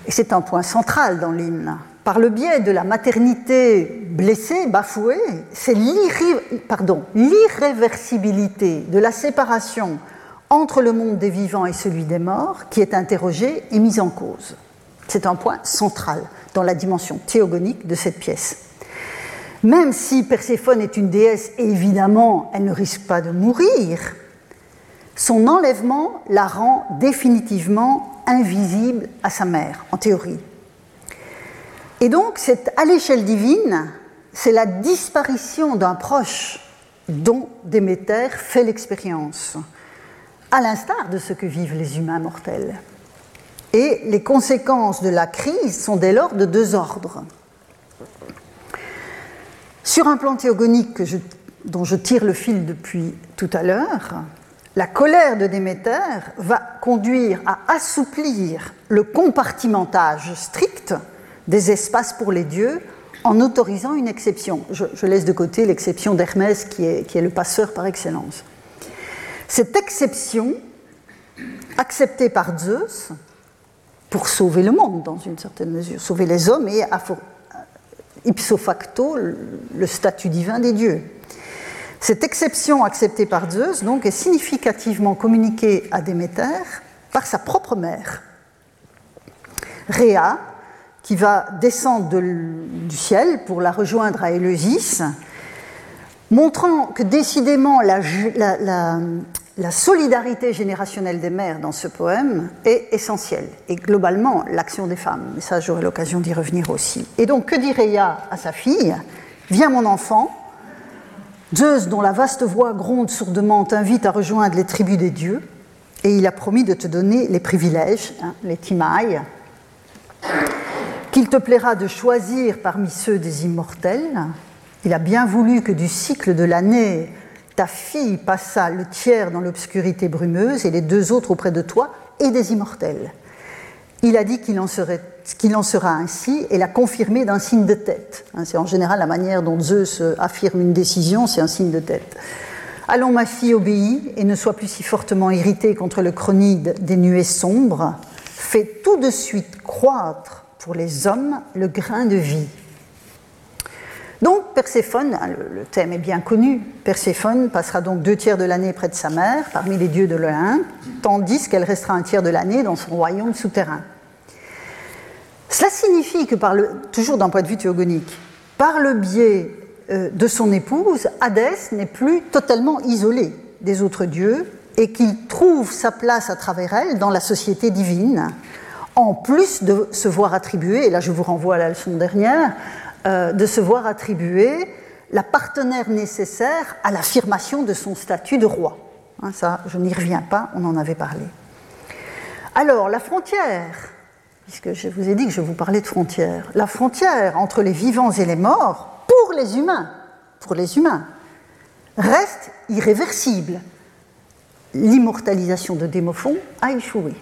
et c'est un point central dans l'hymne, par le biais de la maternité blessée, bafouée, c'est l'irréversibilité de la séparation entre le monde des vivants et celui des morts qui est interrogée et mise en cause. C'est un point central dans la dimension théogonique de cette pièce. Même si Perséphone est une déesse et évidemment elle ne risque pas de mourir, son enlèvement la rend définitivement invisible à sa mère, en théorie. Et donc, à l'échelle divine, c'est la disparition d'un proche dont Déméter fait l'expérience, à l'instar de ce que vivent les humains mortels. Et les conséquences de la crise sont dès lors de deux ordres. Sur un plan théogonique dont je tire le fil depuis tout à l'heure, la colère de Déméter va conduire à assouplir le compartimentage strict des espaces pour les dieux en autorisant une exception. Je, laisse de côté l'exception d'Hermès qui est, qui le passeur par excellence. Cette exception, acceptée par Zeus, pour sauver le monde dans une certaine mesure, sauver les hommes et ipso facto le statut divin des dieux. Cette exception acceptée par Zeus donc est significativement communiquée à Déméter par sa propre mère. Rhea, qui va descendre du ciel pour la rejoindre à Éleusis, montrant que décidément la, solidarité générationnelle des mères dans ce poème est essentielle, et globalement l'action des femmes. Mais ça, j'aurai l'occasion d'y revenir aussi. Et donc, que dit Réa à sa fille? Viens mon enfant, Zeus, dont la vaste voix gronde sourdement, t'invite à rejoindre les tribus des dieux, et il a promis de te donner les privilèges, hein, les timailles, qu'il te plaira de choisir parmi ceux des immortels. Il a bien voulu que du cycle de l'année, ta fille passât le tiers dans l'obscurité brumeuse et les deux autres auprès de toi et des immortels. Il a dit qu'il en, en, sera ainsi et l'a confirmé d'un signe de tête. Hein, c'est en général la manière dont Zeus affirme une décision, c'est un signe de tête. Allons, ma fille, obéis et ne sois plus si fortement irritée contre le chronide des nuées sombres. Fais tout de suite croître pour les hommes le grain de vie. Donc Perséphone, hein, le thème est bien connu, Perséphone passera donc deux tiers de l'année près de sa mère, parmi les dieux de l'Olympe, tandis qu'elle restera un tiers de l'année dans son royaume souterrain. Cela signifie que, par le, toujours d'un point de vue théogonique, par le biais euh, de son épouse, Hadès n'est plus totalement isolé des autres dieux et qu'il trouve sa place à travers elle dans la société divine, en plus de se voir attribuer, et là je vous renvoie à la leçon dernière, euh, de se voir attribuer la partenaire nécessaire à l'affirmation de son statut de roi. Hein, ça, je n'y reviens pas, on en avait parlé. Alors, la frontière, puisque je vous ai dit que je vous parlais de frontière, la frontière entre les vivants et les morts, pour les humains, pour les humains, reste irréversible. L'immortalisation de Démophon a échoué.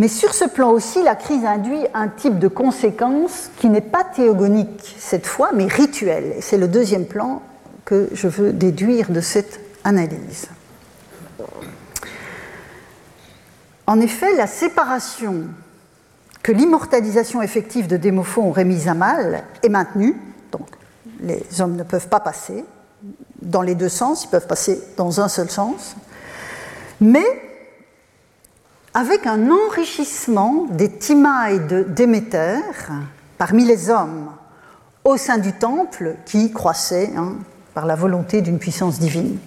Mais sur ce plan aussi, la crise induit un type de conséquence qui n'est pas théogonique cette fois, mais rituel. C'est le deuxième plan que je veux déduire de cette analyse. En effet, la séparation que l'immortalisation effective de Démophon aurait mise à mal est maintenue. Donc, les hommes ne peuvent pas passer dans les deux sens, ils peuvent passer dans un seul sens. Mais avec un enrichissement des timailles de Déméter parmi les hommes au sein du temple qui croissait hein, par la volonté d'une puissance divine.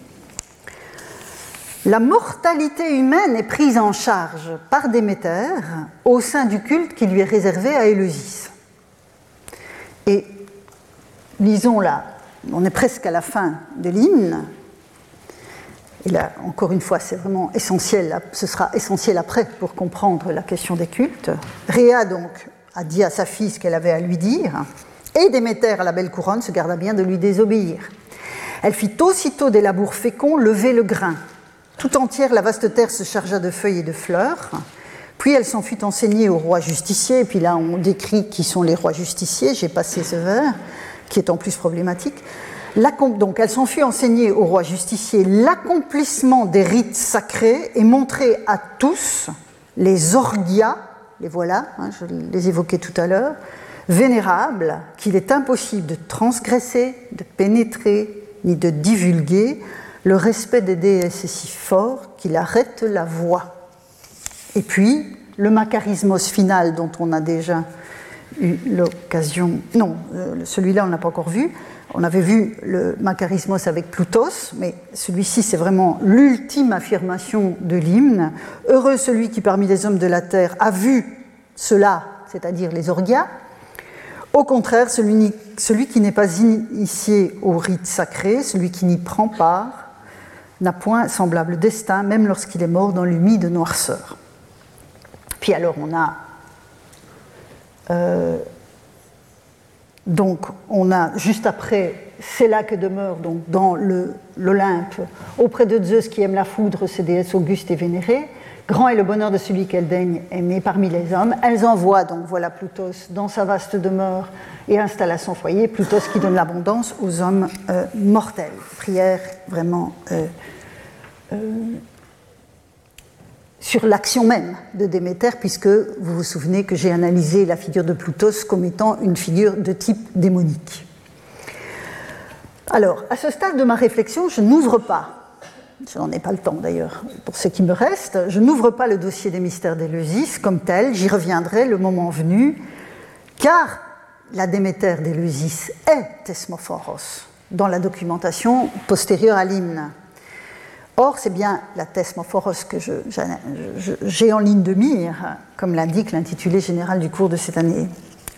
La mortalité humaine est prise en charge par Déméter au sein du culte qui lui est réservé à Éleusis. Et lisons là, on est presque à la fin de l'hymne, et là, encore une fois, c'est vraiment essentiel, ce sera essentiel après pour comprendre la question des cultes. Réa, donc, a dit à sa fille ce qu'elle avait à lui dire, et Déméter, à la belle couronne, se garda bien de lui désobéir. Elle fit aussitôt des labours féconds lever le grain. Tout entière, la vaste terre se chargea de feuilles et de fleurs. Puis elle s'en fut enseignée au roi justicier, et puis là on décrit qui sont les rois justiciers, j'ai passé ce vers, qui est en plus problématique. Donc elle s'en fut au roi justicier l'accomplissement des rites sacrés et montrer à tous les orgias, les voilà, hein, je les évoquais tout à l'heure, vénérables, qu'il est impossible de transgresser, de pénétrer, ni de divulguer. Le respect des déesses est si fort qu'il arrête la voix. Et puis, le macarismos final dont on a déjà eu l'occasion. Non, euh, celui-là on n'a pas encore vu. On avait vu le macarismos avec Plutos, mais celui-ci c'est vraiment l'ultime affirmation de l'hymne. Heureux celui qui parmi les hommes de la terre a vu cela, c'est-à-dire les orgias. Au contraire, celui, qui n'est pas initié au rite sacré, celui qui n'y prend part, n'a point semblable destin, même lorsqu'il est mort dans l'humide noirceur. Puis alors on a euh, donc on a juste après, c'est là que demeure donc dans l'Olympe, auprès de Zeus qui aime la foudre, ces déesses augustes et vénérées. Grand est le bonheur de celui qu'elle daigne aimer parmi les hommes. Elles envoient donc voilà Plutos dans sa vaste demeure et installe à son foyer Plutos qui donne l'abondance aux hommes euh, mortels. Prière vraiment euh, sur l'action même de Déméter, puisque vous vous souvenez que j'ai analysé la figure de Plutos comme étant une figure de type démonique. Alors, à ce stade de ma réflexion, je n'ouvre pas, je n'en ai pas le temps d'ailleurs pour ce qui me reste, je n'ouvre pas le dossier des mystères d'Éleusis comme tel, j'y reviendrai le moment venu, car la Déméter d'Éleusis est Thesmophoros dans la documentation postérieure à l'hymne. Or, c'est bien la thesmophoros que j'ai en ligne de mire, comme l'indique l'intitulé général du cours de cette année.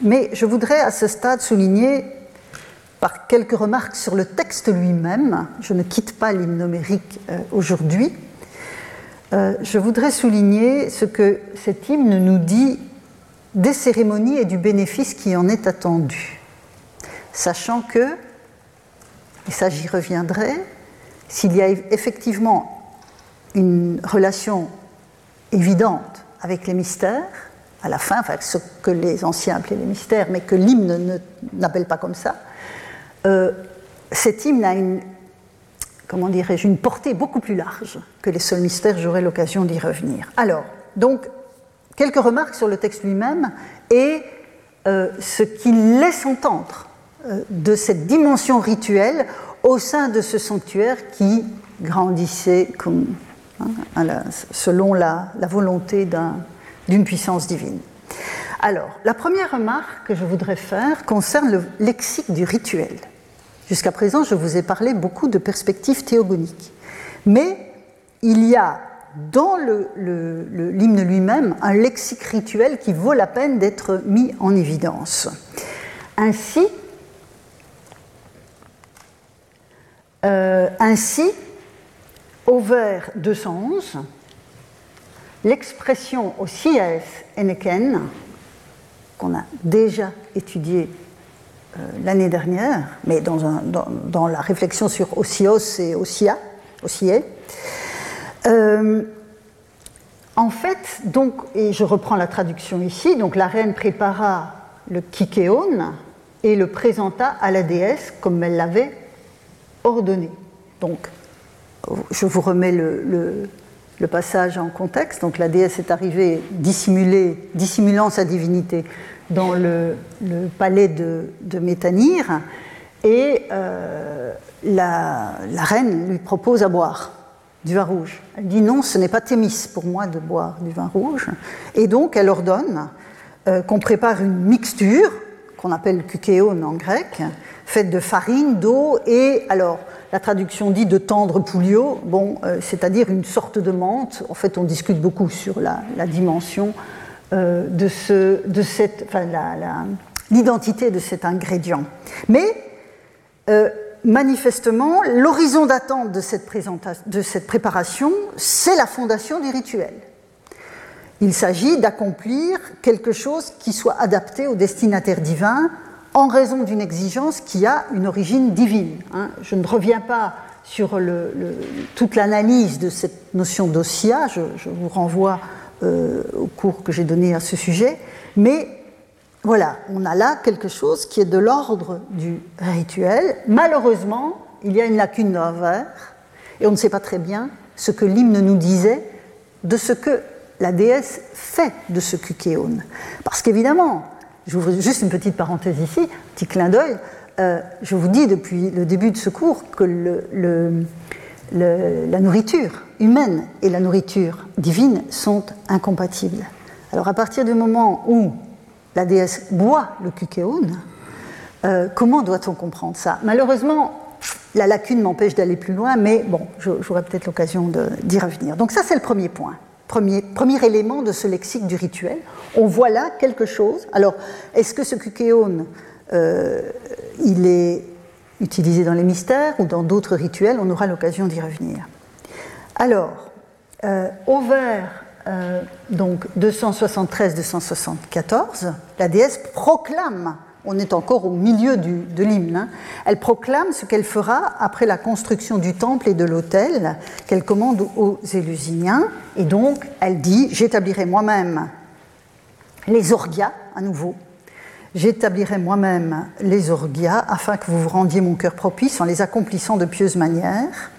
Mais je voudrais à ce stade souligner, par quelques remarques sur le texte lui-même, je ne quitte pas l'hymne numérique euh, aujourd'hui, euh, je voudrais souligner ce que cet hymne nous dit des cérémonies et du bénéfice qui en est attendu. Sachant que, et ça j'y reviendrai, s'il y a effectivement une relation évidente avec les mystères, à la fin, enfin, ce que les anciens appelaient les mystères, mais que l'hymne n'appelle pas comme ça, euh, cet hymne a une, comment dirais-je, une portée beaucoup plus large que les seuls mystères, j'aurai l'occasion d'y revenir. Alors, donc, quelques remarques sur le texte lui-même et euh, ce qu'il laisse entendre euh, de cette dimension rituelle au sein de ce sanctuaire qui grandissait hein, selon la, volonté d'une puissance divine. Alors, la première remarque que je voudrais faire concerne le lexique du rituel. Jusqu'à présent, je vous ai parlé beaucoup de perspectives théogoniques. Mais il y a dans l'hymne lui-même un lexique rituel qui vaut la peine d'être mis en évidence. Ainsi, Euh, ainsi, au vers 211, l'expression au CIS qu'on a déjà étudié euh, l'année dernière, mais dans, la réflexion sur Osios et Osia, euh, en fait, donc, et je reprends la traduction ici, donc la reine prépara le kikéon et le présenta à la déesse comme elle l'avait ordonné. Donc, je vous remets le, passage en contexte. Donc, la déesse est arrivée dissimulant sa divinité dans le, palais de, Métanire et euh, la, reine lui propose à boire du vin rouge. Elle dit non, ce n'est pas Thémis pour moi de boire du vin rouge. Et donc, elle ordonne euh, qu'on prépare une mixture qu'on appelle kukéon en grec, faite de farine, d'eau et, alors, la traduction dit de tendre pouliot, bon, euh, c'est-à-dire une sorte de menthe. En fait, on discute beaucoup sur la, dimension euh, de, ce, de cette, enfin, l'identité de cet ingrédient. Mais euh, manifestement, l'horizon d'attente de cette, de cette préparation, c'est la fondation du rituel. Il s'agit d'accomplir quelque chose qui soit adapté au destinataire divin en raison d'une exigence qui a une origine divine. Hein. Je ne reviens pas sur toute l'analyse de cette notion d'ossia, je, vous renvoie euh, au cours que j'ai donné à ce sujet, mais voilà, on a là quelque chose qui est de l'ordre du rituel. Malheureusement, il y a une lacune dans et on ne sait pas très bien ce que l'hymne nous disait de ce que la déesse fait de ce kukéon. Parce qu'évidemment, j'ouvre juste une petite parenthèse ici, petit clin d'œil, euh, je vous dis depuis le début de ce cours que la nourriture humaine et la nourriture divine sont incompatibles. Alors à partir du moment où la déesse boit le kukéon, euh, comment doit-on comprendre ça? Malheureusement, la lacune m'empêche d'aller plus loin, mais bon, j'aurai peut-être l'occasion d'y revenir. Donc ça, c'est le premier point. Premier, élément de ce lexique du rituel. On voit là quelque chose. Alors, est-ce que ce kukéon, euh, il est utilisé dans les mystères ou dans d'autres rituels? On aura l'occasion d'y revenir. Alors, euh, au vers euh, donc 273-274, la déesse proclame on est encore au milieu de l'hymne, hein. elle proclame ce qu'elle fera après la construction du temple et de l'autel qu'elle commande aux Élusiens. Et donc, elle dit J'établirai moi-même les orgias, à nouveau. J'établirai moi-même les orgias afin que vous vous rendiez mon cœur propice en les accomplissant de pieuses manières.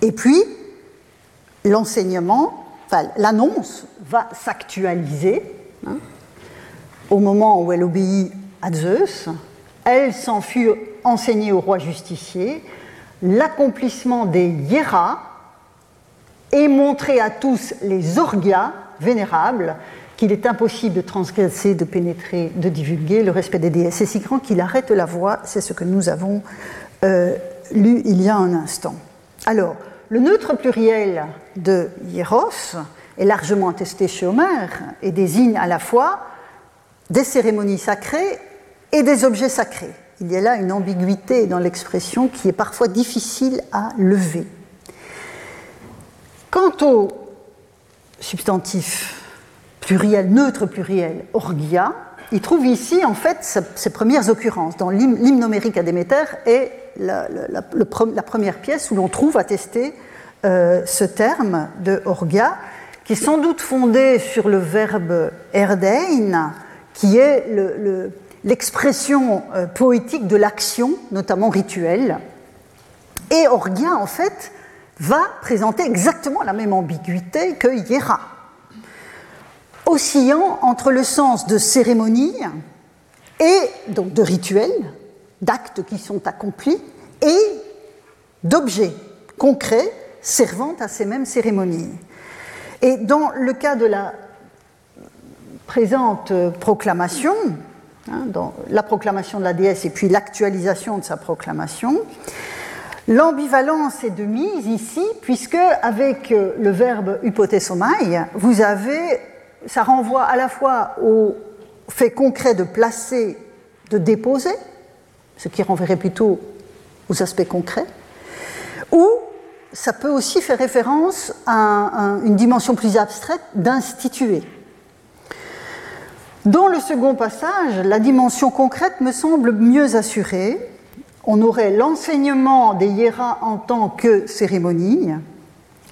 Et puis, l'enseignement, l'annonce va s'actualiser. Hein, au moment où elle obéit à Zeus, elle s'en fut enseignée au roi justicier, l'accomplissement des hiéras et montrer à tous les orgias vénérables qu'il est impossible de transgresser, de pénétrer, de divulguer le respect des déesses. C'est si grand qu'il arrête la voix, c'est ce que nous avons euh, lu il y a un instant. Alors, le neutre pluriel de hieros est largement attesté chez Homère et désigne à la fois des cérémonies sacrées et des objets sacrés. Il y a là une ambiguïté dans l'expression qui est parfois difficile à lever. Quant au substantif pluriel, neutre pluriel, orgia, il trouve ici en fait ses premières occurrences. Dans l'hymne numérique à Déméter est la, première pièce où l'on trouve attesté euh, ce terme de orgia, qui est sans doute fondé sur le verbe erdein, qui est le l'expression euh, poétique de l'action, notamment rituelle. Et Orgia, en fait, va présenter exactement la même ambiguïté que Hiera, oscillant entre le sens de cérémonie et donc de rituel, d'actes qui sont accomplis, et d'objets concrets servant à ces mêmes cérémonies. Et dans le cas de la présente proclamation, Hein, dans la proclamation de la déesse et puis l'actualisation de sa proclamation. L'ambivalence est de mise ici, puisque avec euh, le verbe hypothesomai, vous avez, ça renvoie à la fois au fait concret de placer, de déposer, ce qui renverrait plutôt aux aspects concrets, ou ça peut aussi faire référence à une dimension plus abstraite d'instituer. Dans le second passage, la dimension concrète me semble mieux assurée. On aurait l'enseignement des hiéras en tant que cérémonie,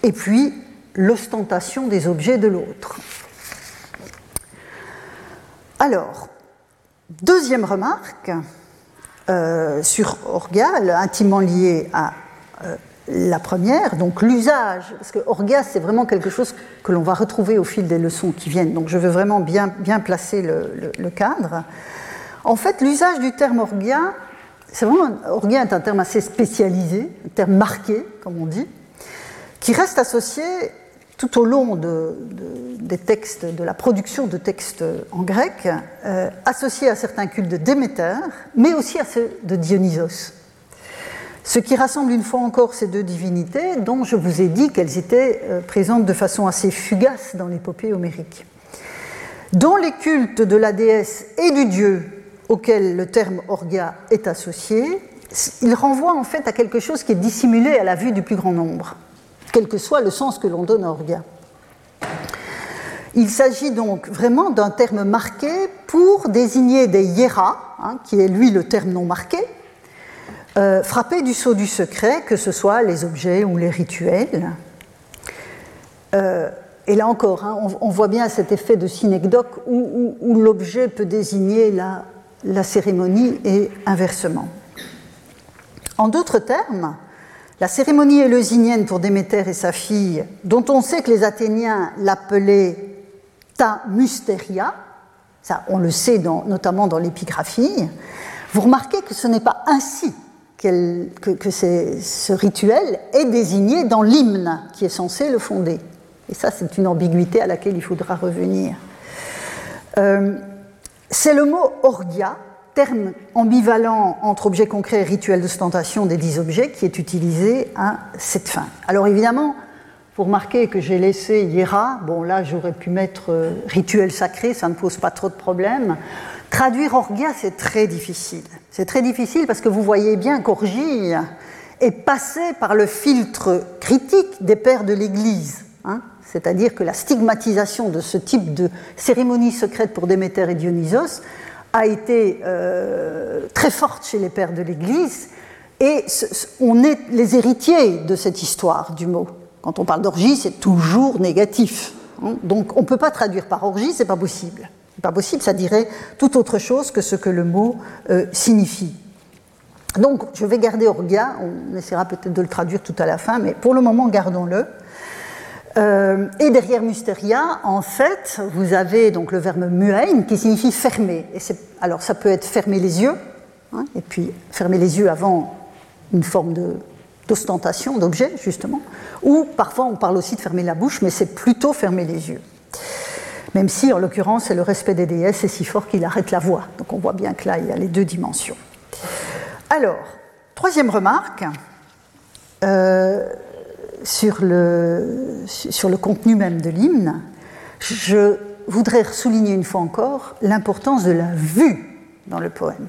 et puis l'ostentation des objets de l'autre. Alors, deuxième remarque euh, sur Orgal, intimement liée à euh, la première, donc l'usage, parce que orga, c'est vraiment quelque chose que l'on va retrouver au fil des leçons qui viennent, donc je veux vraiment bien, bien placer le, cadre. En fait, l'usage du terme orgia, c'est vraiment, orgia est un terme assez spécialisé, un terme marqué, comme on dit, qui reste associé tout au long des textes, de la production de textes en grec, euh, associé à certains cultes de Déméter, mais aussi à ceux de Dionysos. Ce qui rassemble une fois encore ces deux divinités, dont je vous ai dit qu'elles étaient euh, présentes de façon assez fugace dans l'épopée homérique. Dans les cultes de la déesse et du dieu auquel le terme orga est associé, il renvoie en fait à quelque chose qui est dissimulé à la vue du plus grand nombre, quel que soit le sens que l'on donne à orga. Il s'agit donc vraiment d'un terme marqué pour désigner des hieras, hein, qui est lui le terme non marqué, euh, frappés du sceau du secret, que ce soit les objets ou les rituels. Euh, et là encore, hein, on, voit bien cet effet de synecdoque où, l'objet peut désigner la, la, cérémonie et inversement. En d'autres termes, la cérémonie éleusinienne pour Déméter et sa fille, dont on sait que les Athéniens l'appelaient ta mysteria, ça on le sait notamment dans l'épigraphie, vous remarquez que ce n'est pas ainsi que, ce rituel est désigné dans l'hymne qui est censé le fonder. Et ça, c'est une ambiguïté à laquelle il faudra revenir. Euh, c'est le mot orgia, terme ambivalent entre objet concret et rituel d'ostentation des dix objets, qui est utilisé à cette fin. Alors évidemment, vous remarquez que j'ai laissé Hiera, bon là j'aurais pu mettre euh, rituel sacré, ça ne pose pas trop de problèmes. Traduire orgia, c'est très difficile. C'est très difficile parce que vous voyez bien qu'orgie est passé par le filtre critique des pères de l'Église. Hein c'est-à-dire que la stigmatisation de ce type de cérémonie secrète pour Déméter et Dionysos a été euh, très forte chez les pères de l'Église, et on est les héritiers de cette histoire du mot. Quand on parle d'orgie, c'est toujours négatif. Hein. Donc on ne peut pas traduire par orgie, c'est pas possible. Pas possible, ça dirait tout autre chose que ce que le mot euh, signifie. Donc je vais garder orgia, on essaiera peut-être de le traduire tout à la fin, mais pour le moment gardons-le. Euh, et derrière Mysteria, en fait, vous avez donc le verbe muein qui signifie fermer. Alors ça peut être fermer les yeux, hein, et puis fermer les yeux avant une forme d'ostentation, d'objet, justement. Ou parfois on parle aussi de fermer la bouche, mais c'est plutôt fermer les yeux. Même si, en l'occurrence, c'est le respect des déesses est si fort qu'il arrête la voix. Donc on voit bien que là, il y a les deux dimensions. Alors, troisième remarque. Euh, sur le, sur le contenu même de l'hymne, je voudrais souligner une fois encore l'importance de la vue dans le poème.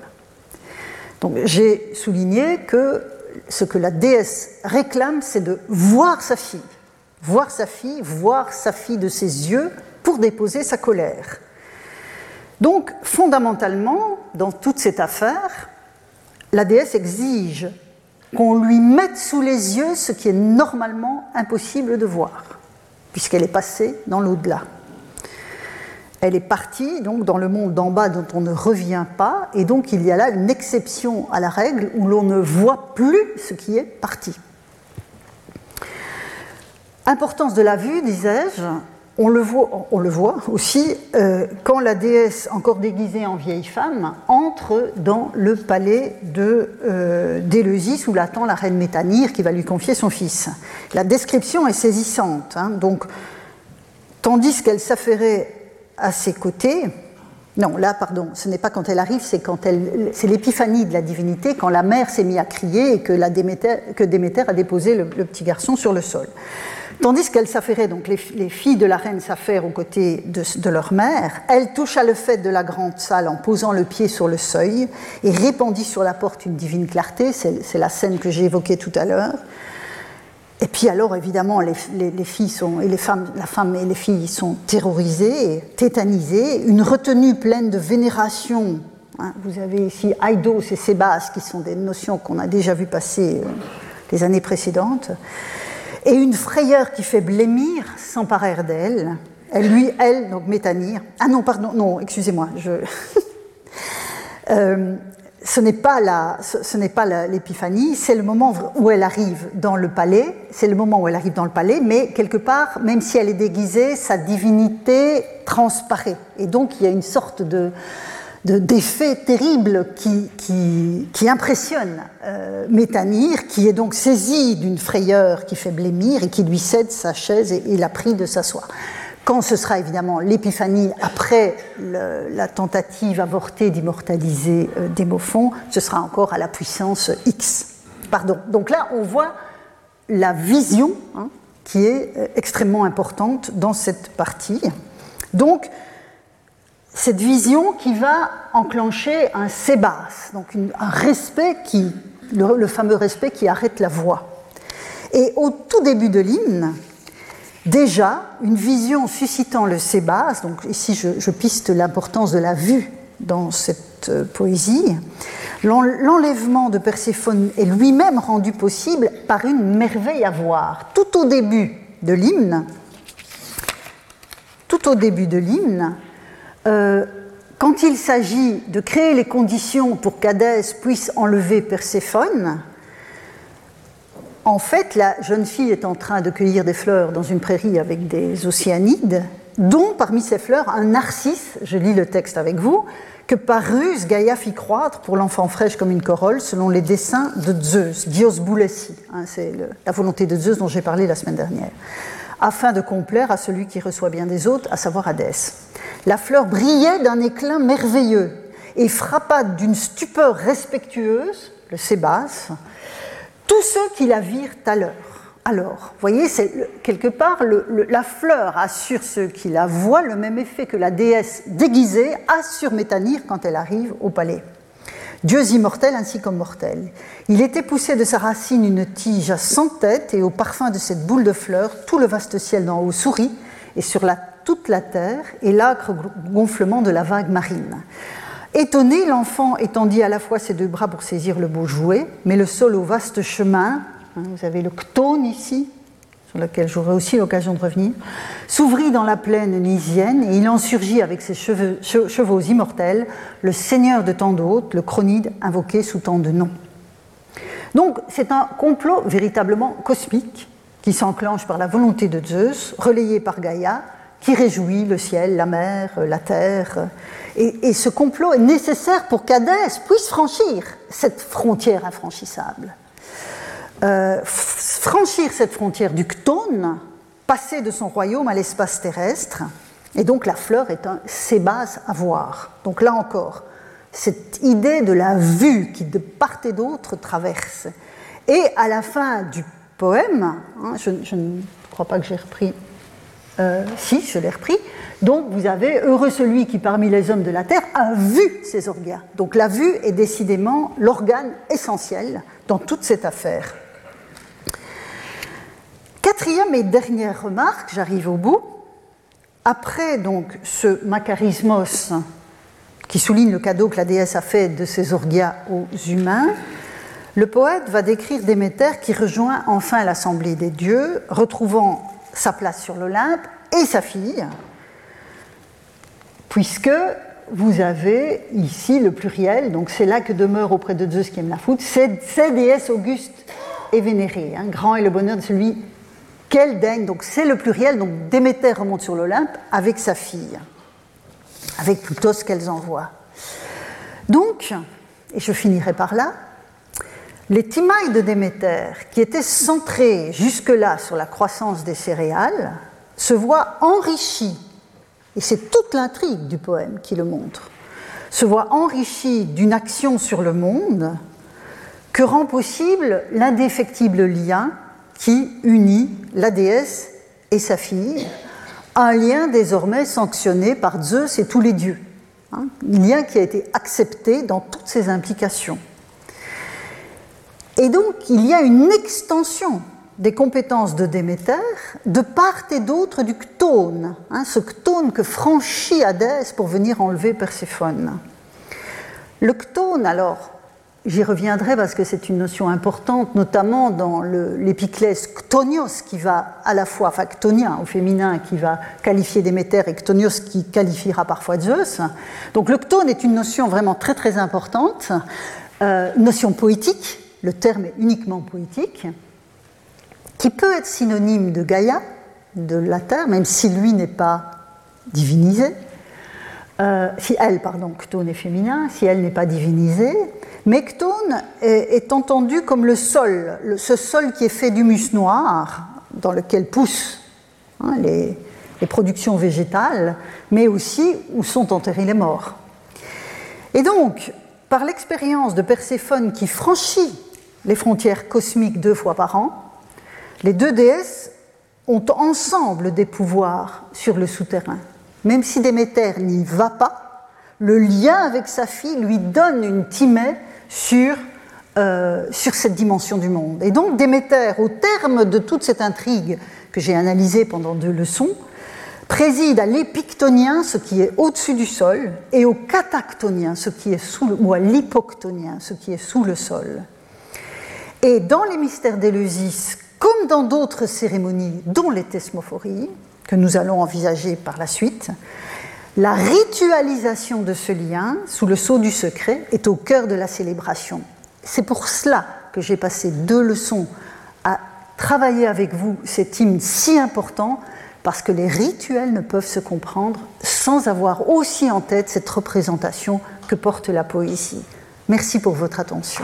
Donc j'ai souligné que ce que la déesse réclame, c'est de voir sa fille, voir sa fille, voir sa fille de ses yeux pour déposer sa colère. Donc fondamentalement, dans toute cette affaire, la déesse exige qu'on lui mette sous les yeux ce qui est normalement impossible de voir, puisqu'elle est passée dans l'au-delà. Elle est partie donc dans le monde d'en bas dont on ne revient pas, et donc il y a là une exception à la règle où l'on ne voit plus ce qui est parti. Importance de la vue, disais-je, on le voit, aussi euh, quand la déesse, encore déguisée en vieille femme, entre dans le palais de euh, d'Éleusis où l'attend la reine Métanire qui va lui confier son fils. La description est saisissante. Hein. donc, tandis qu'elle s'affairait à ses côtés, non, là, pardon, ce n'est pas quand elle arrive, c'est quand elle, c'est l'épiphanie de la divinité, quand la mère s'est mise à crier et que, Déméter, a déposé le petit garçon sur le sol. Tandis qu'elles s'affairaient, donc les, filles de la reine s'affairent aux côtés de, leur mère, elle toucha le fait de la grande salle en posant le pied sur le seuil et répandit sur la porte une divine clarté, c'est la scène que j'ai évoquée tout à l'heure. Et puis alors, évidemment, les, filles sont, et femmes, la femme et les filles sont terrorisées, tétanisées, une retenue pleine de vénération. Hein. vous avez ici Aidos et Sébas, qui sont des notions qu'on a déjà vues passer euh, les années précédentes et une frayeur qui fait blêmir s'emparèrent d'elle. Elle, lui, elle, donc Métanire. Ah non, pardon, non, excusez-moi. Je... euh, ce n'est pas la, ce n'est pas l'épiphanie, c'est le moment où elle arrive dans le palais. C'est le moment où elle arrive dans le palais, mais quelque part, même si elle est déguisée, sa divinité transparaît. Et donc il y a une sorte de d'effets terribles qui, impressionnent euh, Métanire, qui est donc saisi d'une frayeur qui fait blêmir et qui lui cède sa chaise et, il la prie de s'asseoir. Quand ce sera évidemment l'épiphanie après la tentative avortée d'immortaliser euh, Démophon, ce sera encore à la puissance X. Pardon. Donc là, on voit la vision hein, qui est euh, extrêmement importante dans cette partie. Donc, cette vision qui va enclencher un sébas, donc un respect qui, le, fameux respect qui arrête la voix. Et au tout début de l'hymne, Déjà, une vision suscitant le sébas, donc ici je, piste l'importance de la vue dans cette euh, poésie, l'enlèvement de Perséphone est lui-même rendu possible par une merveille à voir. Tout au début de l'hymne, tout au début de l'hymne, euh, quand il s'agit de créer les conditions pour qu'Hadès puisse enlever Perséphone, en fait, la jeune fille est en train de cueillir des fleurs dans une prairie avec des océanides, dont parmi ces fleurs un narcisse, je lis le texte avec vous, que par ruse Gaïa fit croître pour l'enfant fraîche comme une corolle selon les dessins de Zeus, Dios Boulessi, hein, c'est la volonté de Zeus dont j'ai parlé la semaine dernière, afin de complaire à celui qui reçoit bien des autres, à savoir Hadès. La fleur brillait d'un éclat merveilleux et frappa d'une stupeur respectueuse, le Sébas, tous ceux qui la virent à l'heure. Alors, vous voyez, quelque part, la fleur a ceux qui la voient le même effet que la déesse déguisée a sur Métanire quand elle arrive au palais. Dieux immortels ainsi comme. Il était poussé de sa racine une tige à cent têtes, et au parfum de cette boule de fleurs, tout le vaste ciel d'en haut sourit, et sur toute la terre, et l'âcre gonflement de la vague marine. Étonné, l'enfant étendit à la fois ses deux bras pour saisir le beau jouet, mais le sol au vaste chemin, hein, vous avez le ctone ici, sur lequel j'aurai aussi l'occasion de revenir, s'ouvrit dans la plaine nisienne et il en surgit avec ses chevaux immortels, le seigneur de tant d'autres, le chronide invoqué sous tant de noms. Donc c'est un complot véritablement cosmique qui s'enclenche par la volonté de Zeus, relayé par Gaïa, qui réjouit le ciel, la mer, la terre. Et, ce complot est nécessaire pour qu'Hadès puisse franchir cette frontière infranchissable. Euh, franchir cette frontière du Ctone, passer de son royaume à l'espace terrestre, et donc la fleur est un sébas à voir. Donc là encore, cette idée de la vue qui de part et d'autre traverse. Et à la fin du poème, hein, je, ne crois pas que j'ai repris euh, si, je l'ai repris. Donc vous avez heureux celui qui parmi les hommes de la terre a vu ces organes. Donc la vue est décidément l'organe essentiel dans toute cette affaire. Quatrième et dernière remarque, j'arrive au bout. Après donc ce macarismos qui souligne le cadeau que la déesse a fait de ses orgias aux humains, le poète va décrire Déméter qui rejoint enfin l'assemblée des dieux, retrouvant sa place sur l'Olympe et sa fille, puisque vous avez ici le pluriel, donc c'est là que demeure auprès de Zeus qui aime la foudre, c'est déesse auguste et vénérée. Hein. grand est le bonheur de celui qu'elle daigne, donc c'est le pluriel, donc Déméter remonte sur l'Olympe avec sa fille, avec plutôt ce qu'elles envoient. Donc, et je finirai par là, les timailles de Déméter, qui étaient centrés jusque-là sur la croissance des céréales, se voient enrichis, et c'est toute l'intrigue du poème qui le montre, se voient enrichis d'une action sur le monde que rend possible l'indéfectible lien qui unit la déesse et sa fille, un lien désormais sanctionné par Zeus et tous les dieux, un hein, lien qui a été accepté dans toutes ses implications. Et donc, il y a une extension des compétences de Déméter de part et d'autre du ctone, hein, ce ctone que franchit Hadès pour venir enlever Perséphone. Le ctone, alors, j'y reviendrai parce que c'est une notion importante, notamment dans l'épiclès ctonios, qui va à la fois, enfin ctonia au féminin, qui va qualifier Déméter, et ctonios qui qualifiera parfois Zeus. Donc le ctone est une notion vraiment très très importante, euh, notion poétique, le terme est uniquement poétique, qui peut être synonyme de Gaïa, de la terre, même si lui n'est pas divinisé, euh, si elle, pardon, Ctone est féminin, si elle n'est pas divinisée, mais Ctone est, entendu comme le sol, ce sol qui est fait d'humus noir, dans lequel poussent hein, les, les productions végétales, mais aussi où sont enterrés les morts. Et donc, par l'expérience de Perséphone qui franchit les frontières cosmiques deux fois par an, les deux déesses ont ensemble des pouvoirs sur le souterrain. Même si Déméter n'y va pas, le lien avec sa fille lui donne une timée sur, euh, sur cette dimension du monde. Et donc Déméter, au terme de toute cette intrigue que j'ai analysé pendant deux leçons, préside à l'épictonien, ce qui est au-dessus du sol, et au catactonien, ce qui est sous ou à l'hypoctonien, ce qui est sous le sol. Et dans les mystères d'Éleusis, comme dans d'autres cérémonies, dont les thesmophories, que nous allons envisager par la suite, la ritualisation de ce lien, sous le sceau du secret, est au cœur de la célébration. C'est pour cela que j'ai passé deux leçons à travailler avec vous cet hymne si important, parce que les rituels ne peuvent se comprendre sans avoir aussi en tête cette représentation que porte la poésie. Merci pour votre attention.